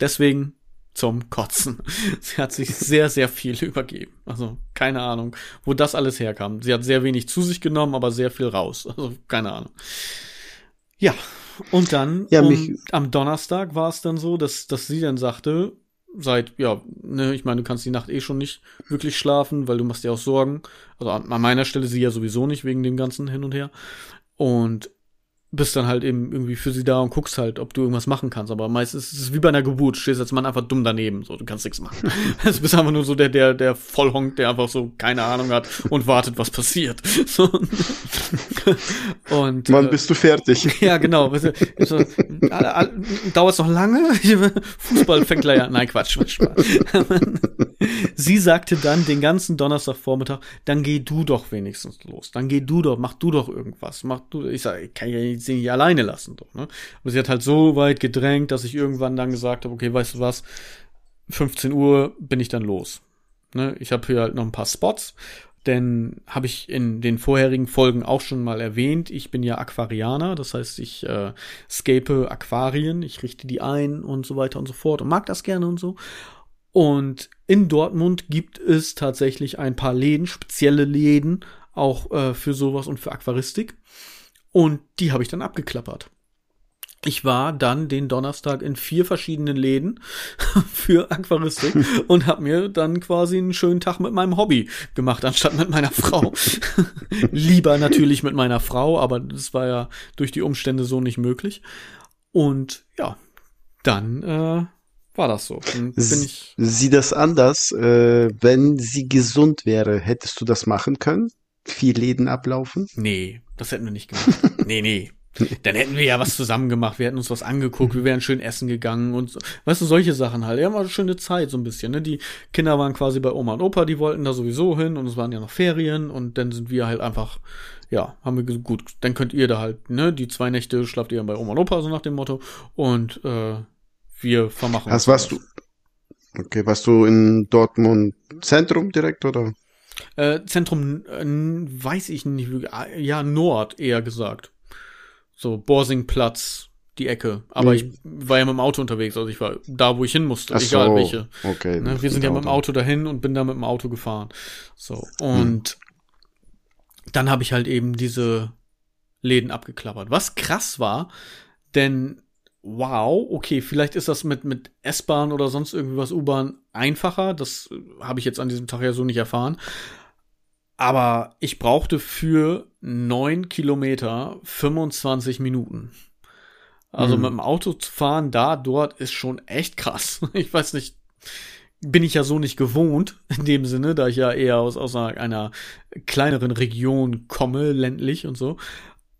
Deswegen zum Kotzen. Sie hat sich sehr, sehr viel übergeben. Also keine Ahnung, wo das alles herkam. Sie hat sehr wenig zu sich genommen, aber sehr viel raus. Also keine Ahnung. Ja, und dann ja, um, am Donnerstag war es dann so, dass, dass sie dann sagte, seit, ja, ne, ich meine, du kannst die Nacht eh schon nicht wirklich schlafen, weil du machst dir auch Sorgen. Also an meiner Stelle sie ja sowieso nicht wegen dem ganzen Hin und Her. Und bist dann halt eben irgendwie für sie da und guckst halt, ob du irgendwas machen kannst. Aber meistens ist es wie bei einer Geburt, stehst als Mann einfach dumm daneben, so, du kannst nichts machen. du bist einfach nur so der, der, der Vollhonk, der einfach so keine Ahnung hat und wartet, was passiert. So. und, Wann äh, bist du fertig? Ja, genau. So, Dauert es noch lange? Fußball fängt gleich an. Nein, Quatsch, Quatsch. sie sagte dann den ganzen Donnerstagvormittag, dann geh du doch wenigstens los. Dann geh du doch, mach du doch irgendwas. Mach du, ich sag, ich kann ja nicht sie nicht alleine lassen. Doch, ne? Aber sie hat halt so weit gedrängt, dass ich irgendwann dann gesagt habe, okay, weißt du was, 15 Uhr bin ich dann los. Ne? Ich habe hier halt noch ein paar Spots, denn habe ich in den vorherigen Folgen auch schon mal erwähnt, ich bin ja Aquarianer, das heißt, ich äh, scape Aquarien, ich richte die ein und so weiter und so fort und mag das gerne und so. Und in Dortmund gibt es tatsächlich ein paar Läden, spezielle Läden, auch äh, für sowas und für Aquaristik. Und die habe ich dann abgeklappert. Ich war dann den Donnerstag in vier verschiedenen Läden für Aquaristik und habe mir dann quasi einen schönen Tag mit meinem Hobby gemacht, anstatt mit meiner Frau. Lieber natürlich mit meiner Frau, aber das war ja durch die Umstände so nicht möglich. Und ja, dann äh, war das so. Bin ich Sieh das anders. Äh, wenn sie gesund wäre, hättest du das machen können? Vier Läden ablaufen? Nee, das hätten wir nicht gemacht. nee, nee. Dann hätten wir ja was zusammen gemacht, wir hätten uns was angeguckt, wir wären schön essen gegangen und so. weißt du, solche Sachen halt. Ja, war eine schöne Zeit so ein bisschen, ne? Die Kinder waren quasi bei Oma und Opa, die wollten da sowieso hin und es waren ja noch Ferien und dann sind wir halt einfach, ja, haben wir gesagt, gut, dann könnt ihr da halt, ne, die zwei Nächte schlaft ihr dann bei Oma und Opa, so nach dem Motto und äh, wir vermachen Was warst du? Okay, warst du in Dortmund Zentrum direkt oder? Äh, Zentrum äh, weiß ich nicht, ja, Nord eher gesagt. So, Borsingplatz, die Ecke. Aber hm. ich war ja mit dem Auto unterwegs, also ich war da, wo ich hin musste, Ach egal so. welche. Okay. Ne, wir sind ja mit dem Auto dahin und bin da mit dem Auto gefahren. So, und hm. dann habe ich halt eben diese Läden abgeklappert. Was krass war, denn wow, okay, vielleicht ist das mit, mit S-Bahn oder sonst irgendwie was U-Bahn einfacher. Das habe ich jetzt an diesem Tag ja so nicht erfahren. Aber ich brauchte für neun Kilometer 25 Minuten. Also mhm. mit dem Auto zu fahren, da, dort ist schon echt krass. Ich weiß nicht, bin ich ja so nicht gewohnt, in dem Sinne, da ich ja eher aus, aus einer, einer kleineren Region komme, ländlich und so.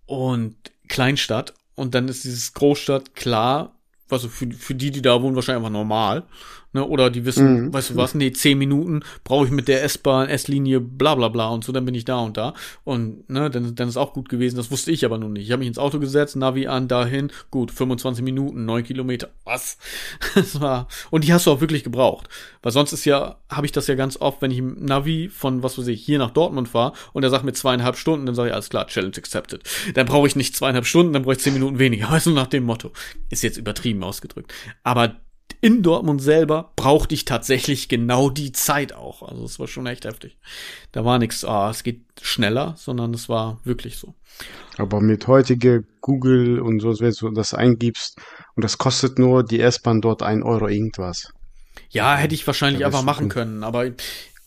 Und Kleinstadt. Und dann ist dieses Großstadt klar, also für, für die, die da wohnen, wahrscheinlich einfach normal. Ne? Oder die wissen, mhm. weißt du was, nee, zehn Minuten brauche ich mit der S-Bahn, S-Linie, bla bla bla und so, dann bin ich da und da. Und ne, dann, dann ist auch gut gewesen, das wusste ich aber noch nicht. Ich habe mich ins Auto gesetzt, Navi an, dahin, gut, 25 Minuten, neun Kilometer. Was? das war. Und die hast du auch wirklich gebraucht. Weil sonst ist ja, habe ich das ja ganz oft, wenn ich im Navi von, was weiß ich, hier nach Dortmund fahre und er sagt mir zweieinhalb Stunden, dann sage ich, alles klar, Challenge accepted. Dann brauche ich nicht zweieinhalb Stunden, dann brauche ich zehn Minuten weniger. Weißt du, nach dem Motto. Ist jetzt übertrieben ausgedrückt. Aber in Dortmund selber brauchte ich tatsächlich genau die Zeit auch. Also es war schon echt heftig. Da war nichts, ah, es geht schneller, sondern es war wirklich so. Aber mit heutiger Google und so, wenn du das eingibst und das kostet nur die S-Bahn dort ein Euro irgendwas. Ja, hätte ich wahrscheinlich einfach machen können, aber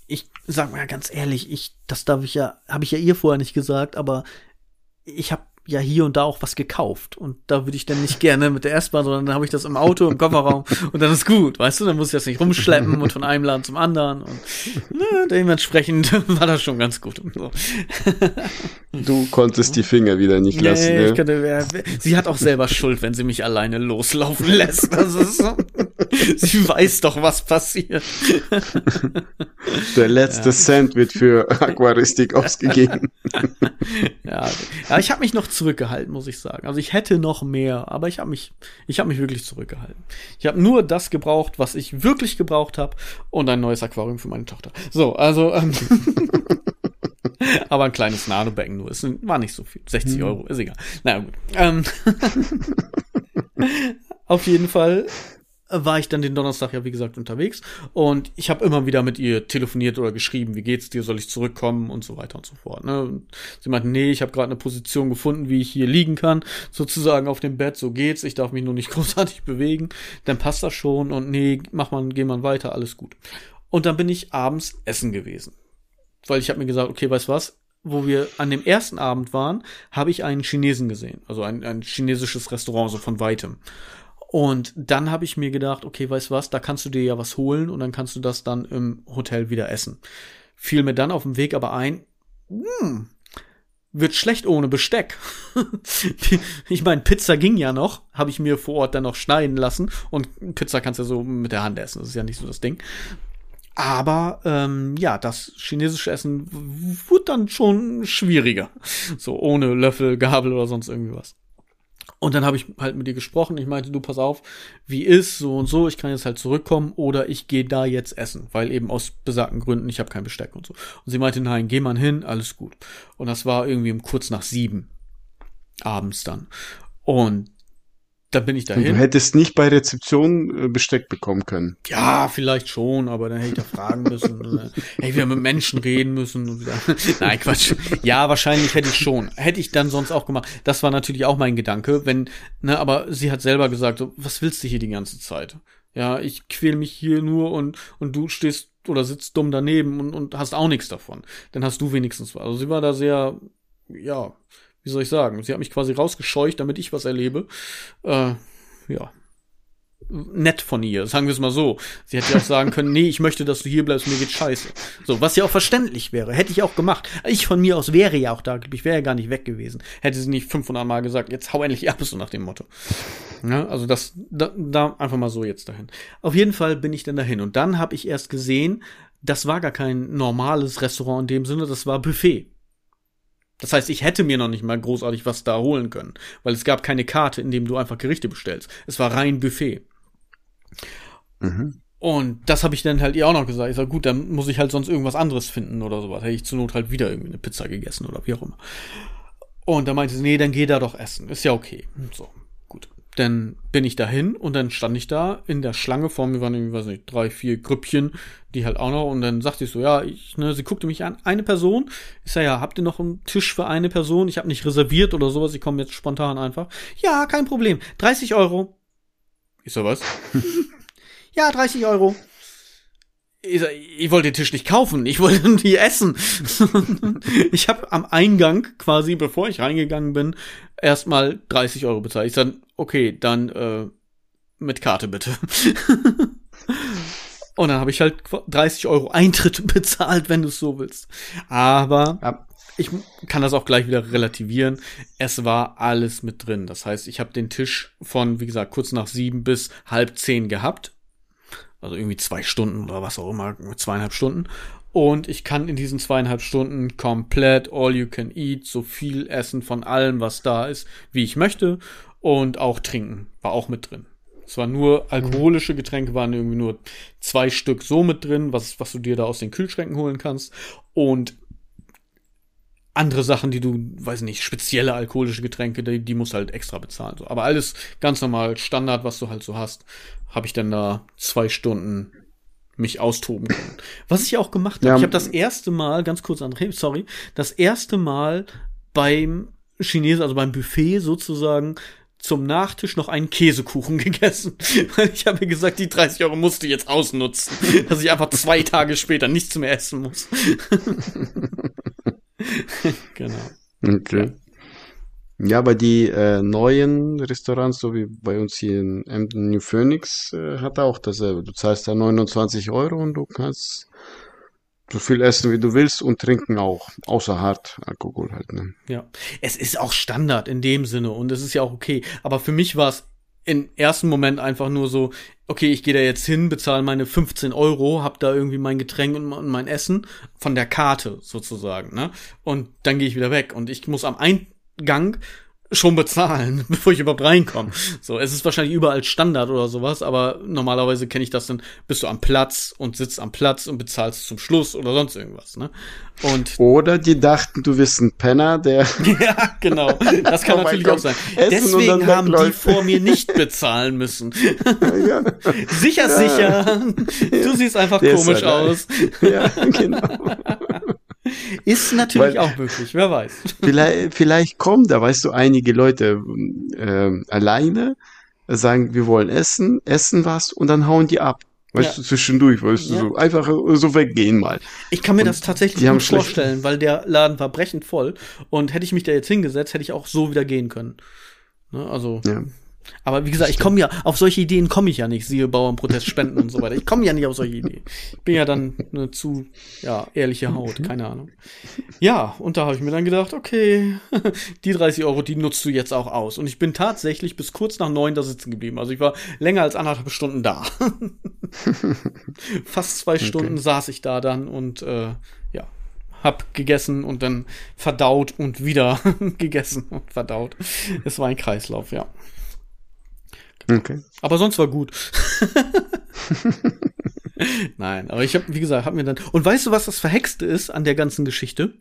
ich sag mal ganz ehrlich, ich, das darf ich ja, habe ich ja ihr vorher nicht gesagt, aber ich habe ja hier und da auch was gekauft. Und da würde ich dann nicht gerne mit der S-Bahn, sondern dann habe ich das im Auto, im Kofferraum und dann ist gut, weißt du, dann muss ich das nicht rumschleppen und von einem Laden zum anderen. Und ne, dementsprechend war das schon ganz gut. So. Du konntest die Finger wieder nicht nee, lassen. Ne? Könnte, sie hat auch selber Schuld, wenn sie mich alleine loslaufen lässt. Also so, sie weiß doch, was passiert. Der letzte ja. Cent wird für Aquaristik ausgegeben. ja, ja, ich habe mich noch zurückgehalten, muss ich sagen. Also ich hätte noch mehr, aber ich habe mich, ich habe mich wirklich zurückgehalten. Ich habe nur das gebraucht, was ich wirklich gebraucht habe und ein neues Aquarium für meine Tochter. So, also ähm, aber ein kleines Nanobecken nur. Es war nicht so viel. 60 hm. Euro, ist egal. Na gut. Ähm, auf jeden Fall war ich dann den Donnerstag ja, wie gesagt, unterwegs. Und ich habe immer wieder mit ihr telefoniert oder geschrieben, wie geht's dir, soll ich zurückkommen und so weiter und so fort. Ne? Und sie meinte, nee, ich habe gerade eine Position gefunden, wie ich hier liegen kann, sozusagen auf dem Bett, so geht's, ich darf mich nur nicht großartig bewegen, dann passt das schon und nee, mach man, geh man weiter, alles gut. Und dann bin ich abends essen gewesen. Weil ich habe mir gesagt, okay, weißt was, wo wir an dem ersten Abend waren, habe ich einen Chinesen gesehen, also ein, ein chinesisches Restaurant, so von weitem. Und dann habe ich mir gedacht, okay, weißt was, da kannst du dir ja was holen und dann kannst du das dann im Hotel wieder essen. Fiel mir dann auf dem Weg aber ein, hm, wird schlecht ohne Besteck. ich meine, Pizza ging ja noch, habe ich mir vor Ort dann noch schneiden lassen und Pizza kannst du ja so mit der Hand essen, das ist ja nicht so das Ding. Aber ähm, ja, das chinesische Essen wurde dann schon schwieriger. So ohne Löffel, Gabel oder sonst irgendwie was. Und dann habe ich halt mit ihr gesprochen. Ich meinte, du pass auf, wie ist so und so, ich kann jetzt halt zurückkommen oder ich gehe da jetzt essen, weil eben aus besagten Gründen, ich habe kein Besteck und so. Und sie meinte, nein, geh mal hin, alles gut. Und das war irgendwie um kurz nach sieben abends dann. Und dann bin ich dahin. Du hättest nicht bei Rezeption äh, Besteck bekommen können. Ja, vielleicht schon, aber dann hätte ich da fragen müssen. hätte ich wieder mit Menschen reden müssen. Nein, Quatsch. Ja, wahrscheinlich hätte ich schon. Hätte ich dann sonst auch gemacht. Das war natürlich auch mein Gedanke, wenn, ne, aber sie hat selber gesagt, so, was willst du hier die ganze Zeit? Ja, ich quäl mich hier nur und, und du stehst oder sitzt dumm daneben und, und hast auch nichts davon. Dann hast du wenigstens was. Also sie war da sehr, ja, wie soll ich sagen, sie hat mich quasi rausgescheucht, damit ich was erlebe. Äh, ja. Nett von ihr, sagen wir es mal so. Sie hätte ja auch sagen können, nee, ich möchte, dass du hier bleibst, mir geht scheiße. So, was ja auch verständlich wäre, hätte ich auch gemacht. Ich von mir aus wäre ja auch da, ich wäre ja gar nicht weg gewesen. Hätte sie nicht 500 Mal gesagt, jetzt hau endlich ab, so nach dem Motto. Ja, also das, da, da einfach mal so jetzt dahin. Auf jeden Fall bin ich dann dahin und dann habe ich erst gesehen, das war gar kein normales Restaurant in dem Sinne, das war Buffet. Das heißt, ich hätte mir noch nicht mal großartig was da holen können, weil es gab keine Karte, in dem du einfach Gerichte bestellst. Es war rein Buffet. Mhm. Und das habe ich dann halt ihr auch noch gesagt. Ich sag, gut, dann muss ich halt sonst irgendwas anderes finden oder sowas. Hätte ich zur Not halt wieder irgendwie eine Pizza gegessen oder wie auch immer. Und da meinte sie, nee, dann geh da doch essen. Ist ja okay. So. Dann bin ich dahin und dann stand ich da in der Schlange vor mir waren irgendwie, weiß nicht, drei, vier Grüppchen, die halt auch noch und dann sagte ich so, ja, ich, ne, sie guckte mich an, eine Person. Ich sag, ja, habt ihr noch einen Tisch für eine Person? Ich habe nicht reserviert oder sowas, ich komme jetzt spontan einfach. Ja, kein Problem. 30 Euro. Ich so, was? ja, 30 Euro. Ich, ich wollte den Tisch nicht kaufen, ich wollte die essen. ich habe am Eingang quasi, bevor ich reingegangen bin, erstmal 30 Euro bezahlt. Ich sag, okay, dann äh, mit Karte bitte. Und dann habe ich halt 30 Euro Eintritt bezahlt, wenn du es so willst. Aber ja. ich kann das auch gleich wieder relativieren. Es war alles mit drin. Das heißt, ich habe den Tisch von, wie gesagt, kurz nach sieben bis halb zehn gehabt. Also irgendwie zwei Stunden oder was auch immer, zweieinhalb Stunden. Und ich kann in diesen zweieinhalb Stunden komplett all you can eat, so viel essen von allem, was da ist, wie ich möchte. Und auch trinken war auch mit drin. Es war nur alkoholische Getränke, waren irgendwie nur zwei Stück so mit drin, was, was du dir da aus den Kühlschränken holen kannst. Und andere Sachen, die du, weiß nicht, spezielle alkoholische Getränke, die, die musst du halt extra bezahlen. So. Aber alles ganz normal, Standard, was du halt so hast, habe ich dann da zwei Stunden mich austoben können. Was ich auch gemacht habe, ja. ich habe das erste Mal, ganz kurz André, sorry, das erste Mal beim Chinesen, also beim Buffet sozusagen, zum Nachtisch noch einen Käsekuchen gegessen. Weil ich habe mir gesagt, die 30 Euro musst du jetzt ausnutzen, dass ich einfach zwei Tage später nichts mehr essen muss. genau. Okay. Ja, aber die äh, neuen Restaurants, so wie bei uns hier in Emden New Phoenix, äh, hat auch dasselbe. Du zahlst da 29 Euro und du kannst so viel essen, wie du willst und trinken auch, außer hart Alkohol halt. Ne? Ja, es ist auch Standard in dem Sinne und es ist ja auch okay. Aber für mich war es im ersten Moment einfach nur so, okay, ich gehe da jetzt hin, bezahle meine 15 Euro, hab da irgendwie mein Getränk und mein Essen von der Karte sozusagen, ne? Und dann gehe ich wieder weg und ich muss am Eingang schon bezahlen, bevor ich überhaupt reinkomme. So, es ist wahrscheinlich überall Standard oder sowas, aber normalerweise kenne ich das dann, bist du am Platz und sitzt am Platz und bezahlst zum Schluss oder sonst irgendwas, ne? Und oder die dachten, du bist ein Penner, der Ja, genau. Das kann oh natürlich Gott. auch sein. Essen Deswegen haben die vor mir nicht bezahlen müssen. ja. sicher, ja. sicher. Du siehst einfach der komisch aus. Ja, genau. Ist natürlich Weil, auch möglich, wer weiß. Vielleicht, vielleicht kommen da, weißt du, einige Leute äh, alleine, sagen, wir wollen essen, essen was und dann hauen die ab. Weißt ja. du, zwischendurch, weißt ja. du, so einfach so weggehen mal. Ich kann mir und das tatsächlich gut vorstellen, weil der Laden war brechend voll und hätte ich mich da jetzt hingesetzt, hätte ich auch so wieder gehen können. Ne, also. Ja. Aber wie gesagt, ich komme ja, auf solche Ideen komme ich ja nicht, siehe Bauernprotest, Spenden und so weiter. Ich komme ja nicht auf solche Ideen. Ich bin ja dann eine zu, ja, ehrliche Haut, keine Ahnung. Ja, und da habe ich mir dann gedacht, okay, die 30 Euro, die nutzt du jetzt auch aus. Und ich bin tatsächlich bis kurz nach neun da sitzen geblieben. Also ich war länger als anderthalb Stunden da. Fast zwei okay. Stunden saß ich da dann und äh, ja, hab gegessen und dann verdaut und wieder gegessen und verdaut. Es war ein Kreislauf, ja. Okay. Aber sonst war gut. Nein, aber ich habe, wie gesagt, habe mir dann. Und weißt du, was das Verhexte ist an der ganzen Geschichte?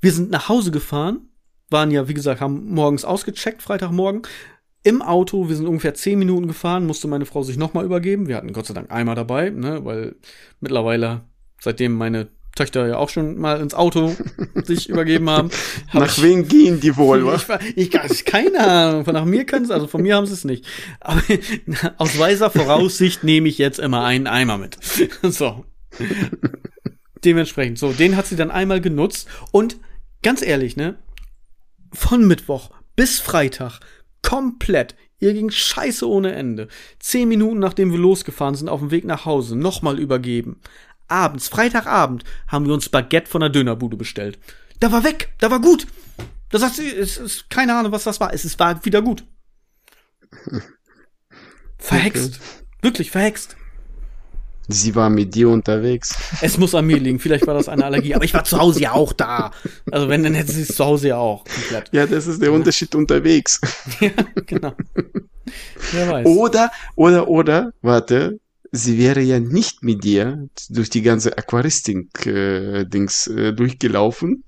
Wir sind nach Hause gefahren, waren ja, wie gesagt, haben morgens ausgecheckt, Freitagmorgen. Im Auto, wir sind ungefähr zehn Minuten gefahren, musste meine Frau sich nochmal übergeben. Wir hatten Gott sei Dank einmal dabei, ne, weil mittlerweile, seitdem meine Töchter ja auch schon mal ins Auto sich übergeben haben. Hab nach ich, wem gehen die wohl, was? Ich, ich, ich, keine Ahnung. Von nach mir können sie, also von mir haben sie es nicht. Aber aus weiser Voraussicht nehme ich jetzt immer einen Eimer mit. So. Dementsprechend. So, den hat sie dann einmal genutzt. Und ganz ehrlich, ne? Von Mittwoch bis Freitag komplett. Ihr ging scheiße ohne Ende. Zehn Minuten nachdem wir losgefahren sind, auf dem Weg nach Hause, nochmal übergeben abends, Freitagabend, haben wir uns Baguette von der Dönerbude bestellt. Da war weg, da war gut. Da sagt sie, es ist keine Ahnung, was das war. Es ist, war wieder gut. Verhext. Okay. Wirklich verhext. Sie war mit dir unterwegs. Es muss an mir liegen. Vielleicht war das eine Allergie. Aber ich war zu Hause ja auch da. Also wenn, dann hätte sie es zu Hause ja auch. Komplett. Ja, das ist der Unterschied unterwegs. ja, genau. Wer weiß. Oder, oder, oder, warte, sie wäre ja nicht mit dir durch die ganze Aquaristik-Dings äh, äh, durchgelaufen,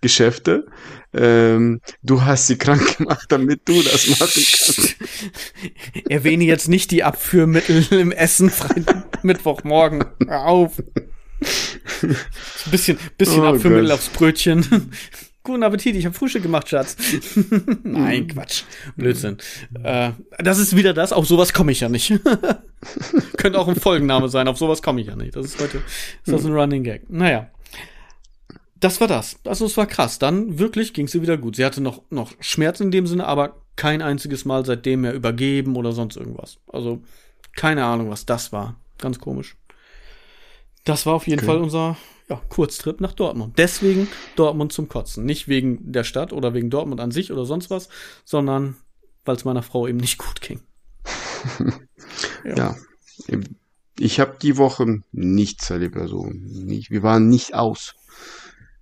Geschäfte. Ähm, du hast sie krank gemacht, damit du das machen kannst. Erwähne jetzt nicht die Abführmittel im Essen Freitag, Mittwochmorgen. Hör auf. Ein bisschen, bisschen oh Abführmittel Gott. aufs Brötchen. Guten Appetit, ich habe Frühstück gemacht, Schatz. Nein. Quatsch. Blödsinn. Äh, das ist wieder das, auf sowas komme ich ja nicht. Könnte auch ein Folgenname sein, auf sowas komme ich ja nicht. Das ist heute ist das ein Running Gag. Naja. Das war das. Also es war krass. Dann wirklich ging sie wieder gut. Sie hatte noch, noch Schmerz in dem Sinne, aber kein einziges Mal seitdem mehr übergeben oder sonst irgendwas. Also keine Ahnung, was das war. Ganz komisch. Das war auf jeden okay. Fall unser ja, Kurztrip nach Dortmund. Deswegen Dortmund zum Kotzen. Nicht wegen der Stadt oder wegen Dortmund an sich oder sonst was, sondern weil es meiner Frau eben nicht gut ging. ja. ja. Ich habe die Woche nichts erlebt, also nicht, wir waren nicht aus.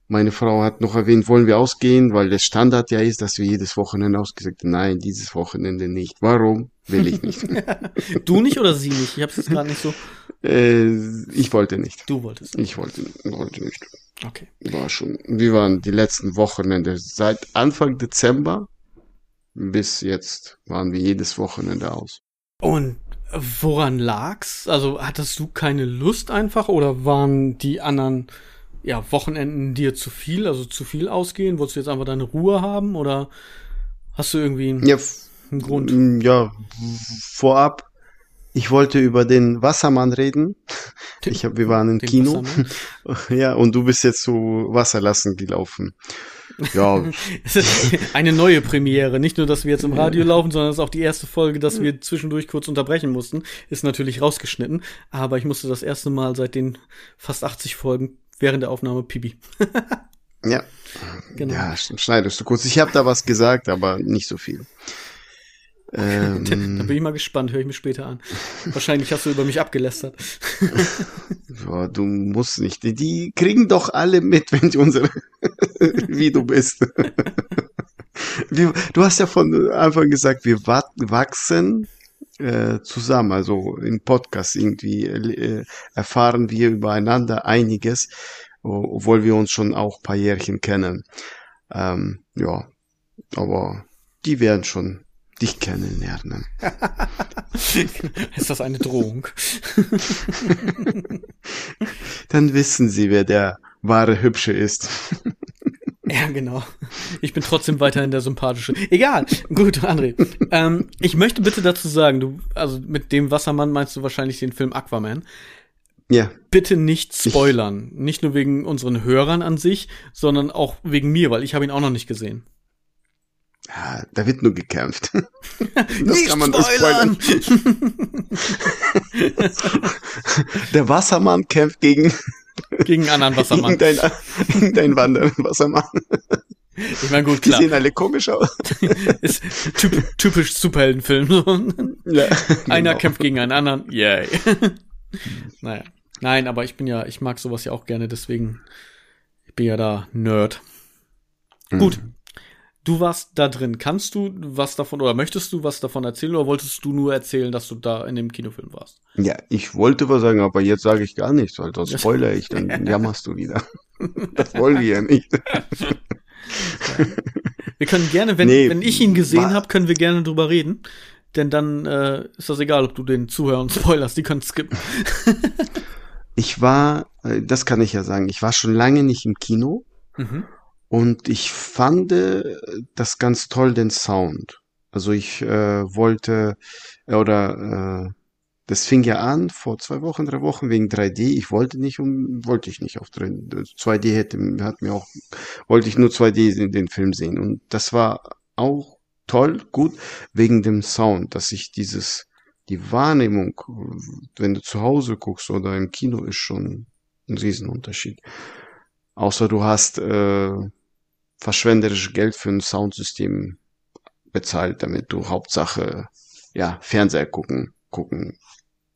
Meine Frau hat noch erwähnt, wollen wir ausgehen, weil der Standard ja ist, dass wir jedes Wochenende ausgesagt haben. Nein, dieses Wochenende nicht. Warum? Will ich nicht. du nicht oder sie nicht? Ich habe es gerade nicht so. Äh, ich wollte nicht. Du wolltest. Ich wollte, wollte nicht. Okay. War schon. Wir waren die letzten Wochenende seit Anfang Dezember bis jetzt waren wir jedes Wochenende aus. Und woran lag's? Also hattest du keine Lust einfach oder waren die anderen ja, Wochenenden dir zu viel, also zu viel ausgehen? Wolltest du jetzt einfach deine Ruhe haben oder hast du irgendwie einen, Ja, einen Grund? Mm, Ja, vorab, ich wollte über den Wassermann reden. Ich hab, wir waren im Den Kino. Ja, und du bist jetzt zu Wasserlassen gelaufen. Ja, Es ist Eine neue Premiere. Nicht nur, dass wir jetzt im Radio laufen, sondern es ist auch die erste Folge, dass wir zwischendurch kurz unterbrechen mussten. Ist natürlich rausgeschnitten, aber ich musste das erste Mal seit den fast 80 Folgen während der Aufnahme Pipi. ja. Genau. Ja, sch- schneidest du kurz. Ich habe da was gesagt, aber nicht so viel. Da Ähm, bin ich mal gespannt, höre ich mir später an. Wahrscheinlich hast du über mich abgelästert. ja, du musst nicht. Die, die kriegen doch alle mit, wenn die unsere, wie du bist. wir, du hast ja von Anfang gesagt, wir wa- wachsen äh, zusammen, also im Podcast irgendwie äh, erfahren wir übereinander einiges, obwohl wir uns schon auch paar Jährchen kennen. Ähm, ja, aber die werden schon dich kennenlernen. Ist das eine Drohung? Dann wissen sie, wer der wahre Hübsche ist. Ja, genau. Ich bin trotzdem weiterhin der sympathische. Egal. Gut, André. Ähm, ich möchte bitte dazu sagen, du, also mit dem Wassermann meinst du wahrscheinlich den Film Aquaman. Ja, Bitte nicht spoilern. Nicht nur wegen unseren Hörern an sich, sondern auch wegen mir, weil ich habe ihn auch noch nicht gesehen. Ja, da wird nur gekämpft. Das nicht kann man nur spoilern. Der Wassermann kämpft gegen, gegen einen anderen Wassermann. gegen, dein, gegen deinen wandernden Wassermann. Ich meine, gut, Die klar. sehen alle komisch aus. Ist typ, typisch Superheldenfilm. Ja, Einer genau. kämpft gegen einen anderen. Yay. naja. Nein, aber ich bin ja, ich mag sowas ja auch gerne, deswegen, ich bin ja da Nerd. Mhm. Gut. Du warst da drin. Kannst du was davon oder möchtest du was davon erzählen oder wolltest du nur erzählen, dass du da in dem Kinofilm warst? Ja, ich wollte was sagen, aber jetzt sage ich gar nichts, weil das spoiler ich, dann jammerst du wieder. Das wollen wir ja nicht. Wir können gerne, wenn, Nee, wenn ich ihn gesehen habe, können wir gerne drüber reden. Denn dann äh, ist das egal, ob du den Zuhörern spoilerst, die können skippen. Ich war, äh, das kann ich ja sagen, ich war schon lange nicht im Kino Mhm. Und ich fand äh, das ganz toll, den Sound. Also ich äh, wollte, äh, oder äh, das fing ja an vor zwei Wochen, drei Wochen wegen 3D. Ich wollte nicht um, wollte ich nicht auf 3D. 2D hätte, hat mir auch, wollte ich nur 2D in den Film sehen. Und das war auch toll, gut, wegen dem Sound, dass ich dieses, die Wahrnehmung, wenn du zu Hause guckst oder im Kino, ist schon ein Riesenunterschied. Außer du hast äh, verschwenderisch Geld für ein Soundsystem bezahlt, damit du Hauptsache ja Fernseher gucken, gucken,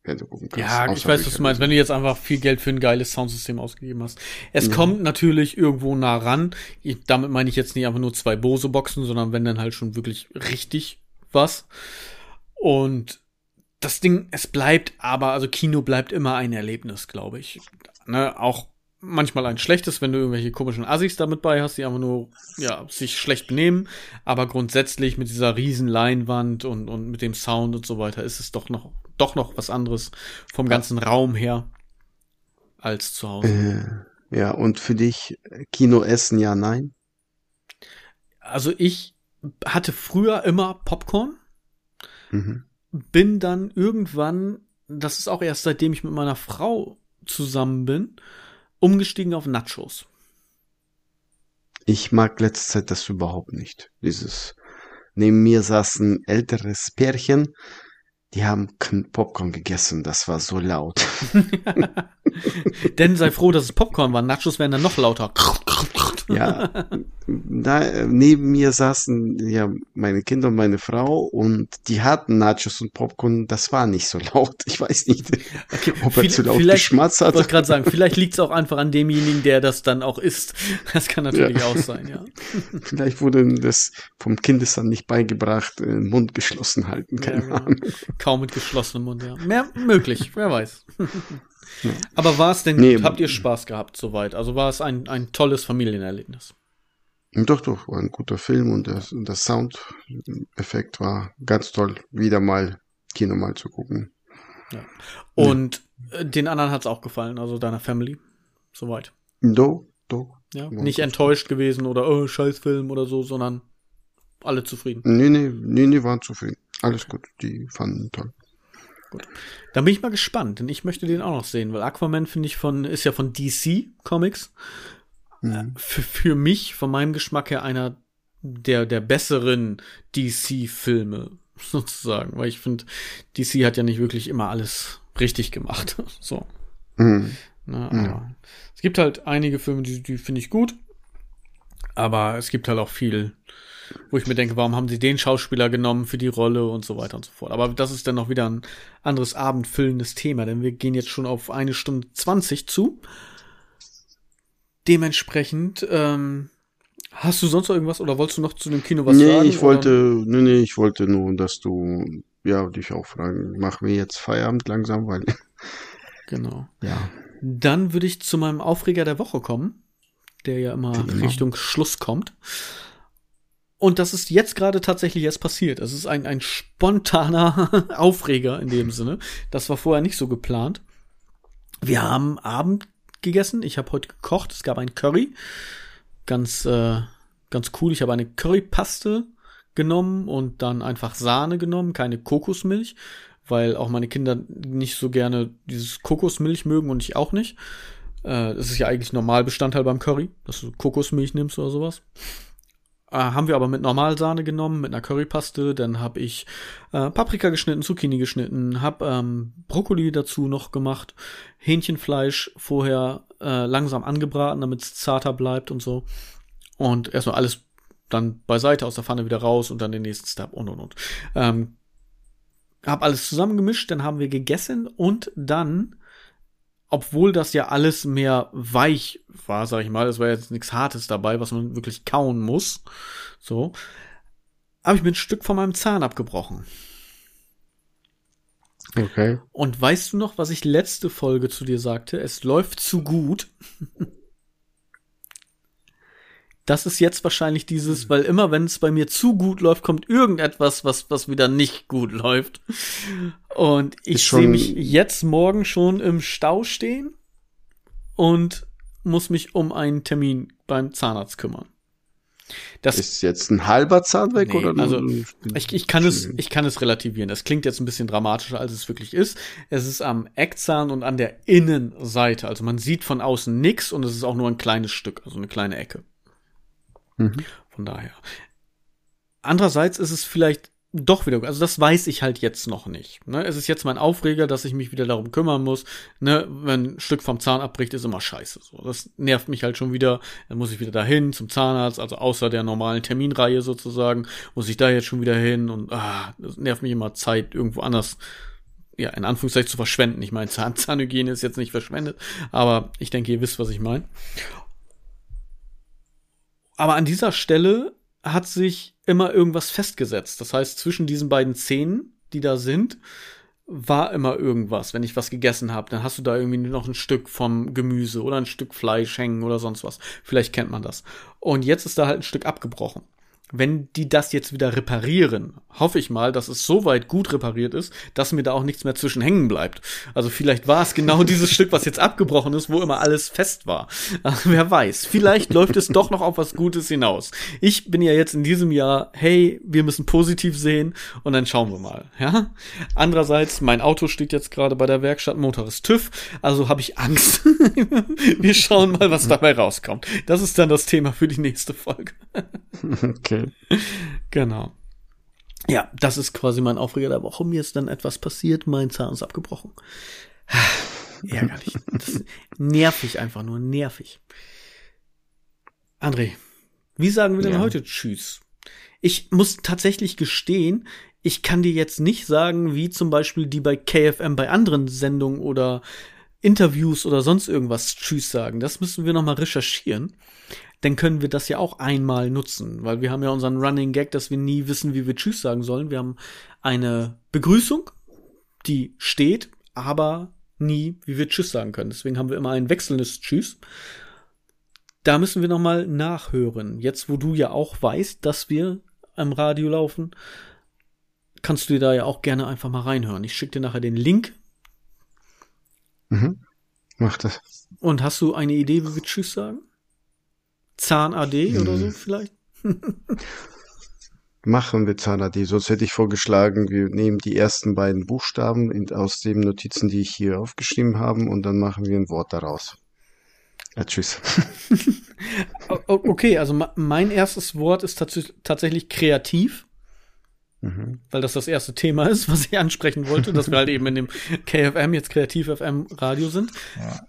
Fernseher gucken kannst. Ja, ich weiß, was du meinst, wenn du jetzt einfach viel Geld für ein geiles Soundsystem ausgegeben hast. Es Ja. kommt natürlich irgendwo nah ran. Ich, damit meine ich jetzt nicht einfach nur zwei Bose-Boxen, sondern wenn dann halt schon wirklich richtig was. Und das Ding, es bleibt aber, also Kino bleibt immer ein Erlebnis, glaube ich. Ne, auch manchmal ein schlechtes, wenn du irgendwelche komischen Assis damit bei hast, die einfach nur, ja, sich schlecht benehmen. Aber grundsätzlich mit dieser riesen Leinwand und, und mit dem Sound und so weiter ist es doch noch, doch noch was anderes vom ganzen Raum her als zu Hause. Äh, ja, und für dich Kino essen, ja, nein? Also ich hatte früher immer Popcorn, Mhm. bin dann irgendwann, das ist auch erst seitdem ich mit meiner Frau zusammen bin, umgestiegen auf Nachos. Ich mag letzte Zeit das überhaupt nicht. Dieses, neben mir saß ein älteres Pärchen, die haben Popcorn gegessen, das war so laut. Denn sei froh, dass es Popcorn war. Nachos wären dann noch lauter. Ja, da, äh, neben mir saßen ja meine Kinder und meine Frau und die hatten Nachos und Popcorn. Das war nicht so laut. Ich weiß nicht, Okay, ob er viel- zu laut geschmatzt Ich hat. wollte gerade sagen, vielleicht liegt es auch einfach an demjenigen, der das dann auch isst. Das kann natürlich auch sein, ja. Vielleicht wurde das vom Kindesand nicht beigebracht, den Mund geschlossen halten. ja Keine genau. Ahnung. Kaum mit geschlossenem Mund, ja. Mehr möglich, wer weiß. Aber war es denn Nee, gut? Habt ihr Spaß gehabt soweit? Also war es ein, ein tolles Familienerlebnis? Doch, doch, war ein guter Film und und das Soundeffekt war ganz toll, wieder mal Kino mal zu gucken. Und äh, den anderen hat es auch gefallen, also deiner Family. Soweit. Doch, doch. Ja. Ja, Nicht enttäuscht gewesen oder oh, Scheißfilm oder so, sondern alle zufrieden. Nee, nee, nee, nee, waren zufrieden. Alles gut, die fanden toll. Da bin ich mal gespannt, denn ich möchte den auch noch sehen, weil Aquaman finde ich von, ist ja von DC Comics. Mhm. Für, für mich, von meinem Geschmack her, einer der, der besseren DC-Filme, sozusagen. Weil ich finde, DC hat ja nicht wirklich immer alles richtig gemacht. So. Mhm. Ne, aber Es gibt halt einige Filme, die, die finde ich gut. Aber es gibt halt auch viel, wo ich mir denke, warum haben sie den Schauspieler genommen für die Rolle und so weiter und so fort. Aber das ist dann noch wieder ein anderes abendfüllendes Thema, denn wir gehen jetzt schon auf eine Stunde 20 zu. Dementsprechend, ähm, hast du sonst noch irgendwas oder wolltest du noch zu dem Kino was nee, sagen? ich wollte, nee, nee, ich wollte nur, dass du, ja, dich auch fragen, machen wir jetzt Feierabend langsam, weil? Genau. ja, Dann würde ich zu meinem Aufreger der Woche kommen, der ja immer immer. Richtung Schluss kommt. Und das ist jetzt gerade tatsächlich erst passiert. Es ist ein, ein spontaner Aufreger in dem Sinne. Das war vorher nicht so geplant. Wir haben Abend gegessen. Ich habe heute gekocht. Es gab ein Curry. Ganz, äh, ganz cool. Ich habe eine Currypaste genommen und dann einfach Sahne genommen, keine Kokosmilch, weil auch meine Kinder nicht so gerne dieses Kokosmilch mögen und ich auch nicht. Äh, das ist ja eigentlich Normalbestandteil beim Curry, dass du Kokosmilch nimmst oder sowas. Äh, haben wir aber mit Normalsahne genommen, mit einer Currypaste. Dann habe ich äh, Paprika geschnitten, Zucchini geschnitten, habe ähm, Brokkoli dazu noch gemacht, Hähnchenfleisch vorher äh, langsam angebraten, damit es zarter bleibt und so. Und erstmal alles dann beiseite aus der Pfanne wieder raus und dann den nächsten Step und und und. Ähm, hab alles zusammengemischt, dann haben wir gegessen und dann, obwohl das ja alles mehr weich war, sag ich mal, es war jetzt nichts Hartes dabei, was man wirklich kauen muss, so, habe ich mir ein Stück von meinem Zahn abgebrochen. okay. Und weißt du noch, was ich letzte Folge zu dir sagte? Es läuft zu gut. Das ist jetzt wahrscheinlich dieses, weil immer wenn es bei mir zu gut läuft, kommt irgendetwas, was, was wieder nicht gut läuft. Und ich sehe mich jetzt morgen schon im Stau stehen und muss mich um einen Termin beim Zahnarzt kümmern. Das Ist jetzt ein halber Zahn weg Nee, oder also, ich, ich, kann es, ich kann es relativieren. Das klingt jetzt ein bisschen dramatischer, als es wirklich ist. Es ist am Eckzahn und an der Innenseite. Also man sieht von außen nix und es ist auch nur ein kleines Stück, also eine kleine Ecke. Mhm. Von daher. Andererseits ist es vielleicht doch wieder, also das weiß ich halt jetzt noch nicht. Ne? Es ist jetzt mein Aufreger, dass ich mich wieder darum kümmern muss. Ne? Wenn ein Stück vom Zahn abbricht, ist immer scheiße. So, das nervt mich halt schon wieder. Dann muss ich wieder dahin zum Zahnarzt, also außer der normalen Terminreihe sozusagen, muss ich da jetzt schon wieder hin und ah, das nervt mich immer Zeit irgendwo anders. Ja, in Anführungszeichen zu verschwenden. Ich meine, Zahn Zahnhygiene ist jetzt nicht verschwendet, aber ich denke, ihr wisst, was ich meine. Aber an dieser Stelle hat sich immer irgendwas festgesetzt. Das heißt, zwischen diesen beiden Zähnen, die da sind, war immer irgendwas. Wenn ich was gegessen habe, dann hast du da irgendwie noch ein Stück vom Gemüse oder ein Stück Fleisch hängen oder sonst was. Vielleicht kennt man das. Und jetzt ist da halt ein Stück abgebrochen. Wenn die das jetzt wieder reparieren, hoffe ich mal, dass es so weit gut repariert ist, dass mir da auch nichts mehr zwischen hängen bleibt. Also vielleicht war es genau dieses Stück, was jetzt abgebrochen ist, wo immer alles fest war. Also wer weiß. Vielleicht läuft es doch noch auf was Gutes hinaus. Ich bin ja jetzt in diesem Jahr, hey, wir müssen positiv sehen und dann schauen wir mal. Ja. Andererseits, mein Auto steht jetzt gerade bei der Werkstatt, Motor ist TÜV, also habe ich Angst. wir schauen mal, was dabei rauskommt. Das ist dann das Thema für die nächste Folge. Okay. Genau. Ja, das ist quasi mein Aufreger der Woche. Mir ist dann etwas passiert, mein Zahn ist abgebrochen. Ärgerlich. Das nervig einfach nur, nervig. André, wie sagen wir denn Ja. heute Tschüss? Ich muss tatsächlich gestehen, ich kann dir jetzt nicht sagen, wie zum Beispiel die bei KFM bei anderen Sendungen oder Interviews oder sonst irgendwas Tschüss sagen. Das müssen wir noch mal recherchieren. Dann können wir das ja auch einmal nutzen, weil wir haben ja unseren Running Gag, dass wir nie wissen, wie wir Tschüss sagen sollen. Wir haben eine Begrüßung, die steht, aber nie, wie wir Tschüss sagen können. Deswegen haben wir immer ein wechselndes Tschüss. Da müssen wir noch mal nachhören. Jetzt, wo du ja auch weißt, dass wir am Radio laufen, kannst du dir da ja auch gerne einfach mal reinhören. Ich schicke dir nachher den Link. Mhm. Mach das. Und hast du eine Idee, wie wir Tschüss sagen? Zahn AD oder so Hm. vielleicht? Machen wir Zahnad. Sonst hätte ich vorgeschlagen, wir nehmen die ersten beiden Buchstaben in, aus den Notizen, die ich hier aufgeschrieben habe, und dann machen wir ein Wort daraus. Ja, tschüss. Okay, also mein erstes Wort ist tats tatsächlich kreativ, Mhm. weil das das erste Thema ist, was ich ansprechen wollte, dass wir halt eben in dem KFM, jetzt Kreativ FM Radio sind.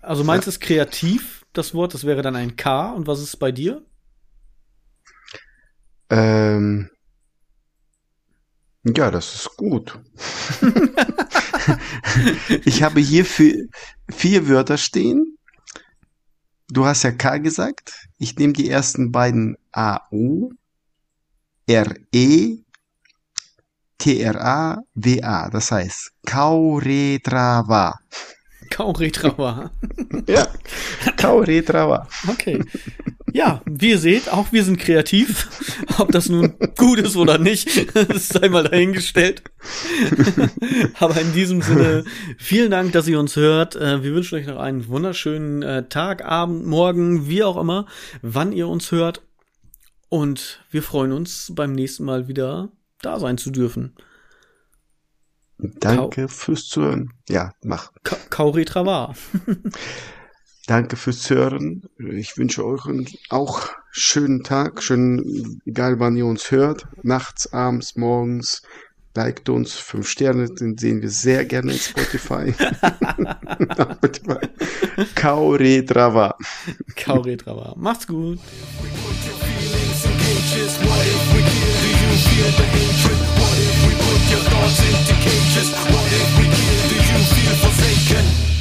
Also meins ist kreativ, das Wort, das wäre dann ein K. Und was ist bei dir? Ähm, ja, das ist gut. ich habe hier vier, vier Wörter stehen. Du hast ja K gesagt. Ich nehme die ersten beiden AU, RE, TRA, Das heißt Kauretrava. Kauretrava. Ja, Kauretrava. Okay. Ja, wie ihr seht, auch wir sind kreativ. Ob das nun gut ist oder nicht, das sei mal dahingestellt. Aber in diesem Sinne, vielen Dank, dass ihr uns hört. Äh, Wir wünschen euch noch einen wunderschönen äh, Tag, Abend, Morgen, wie auch immer, wann ihr uns hört. Und wir freuen uns beim nächsten Mal wieder da sein zu dürfen. Danke fürs Zuhören. Ja, mach. Ka Kauretrava. Danke fürs Hören. Ich wünsche euch einen auch schönen Tag, schön, egal wann ihr uns hört, nachts, abends, morgens. Liked uns, fünf Sterne, den sehen wir sehr gerne in Spotify. Kaure Drava. Kauretrava. Macht's gut. shield the hatred? What if we put your thoughts into cages? What if we kill? Do you feel forsaken?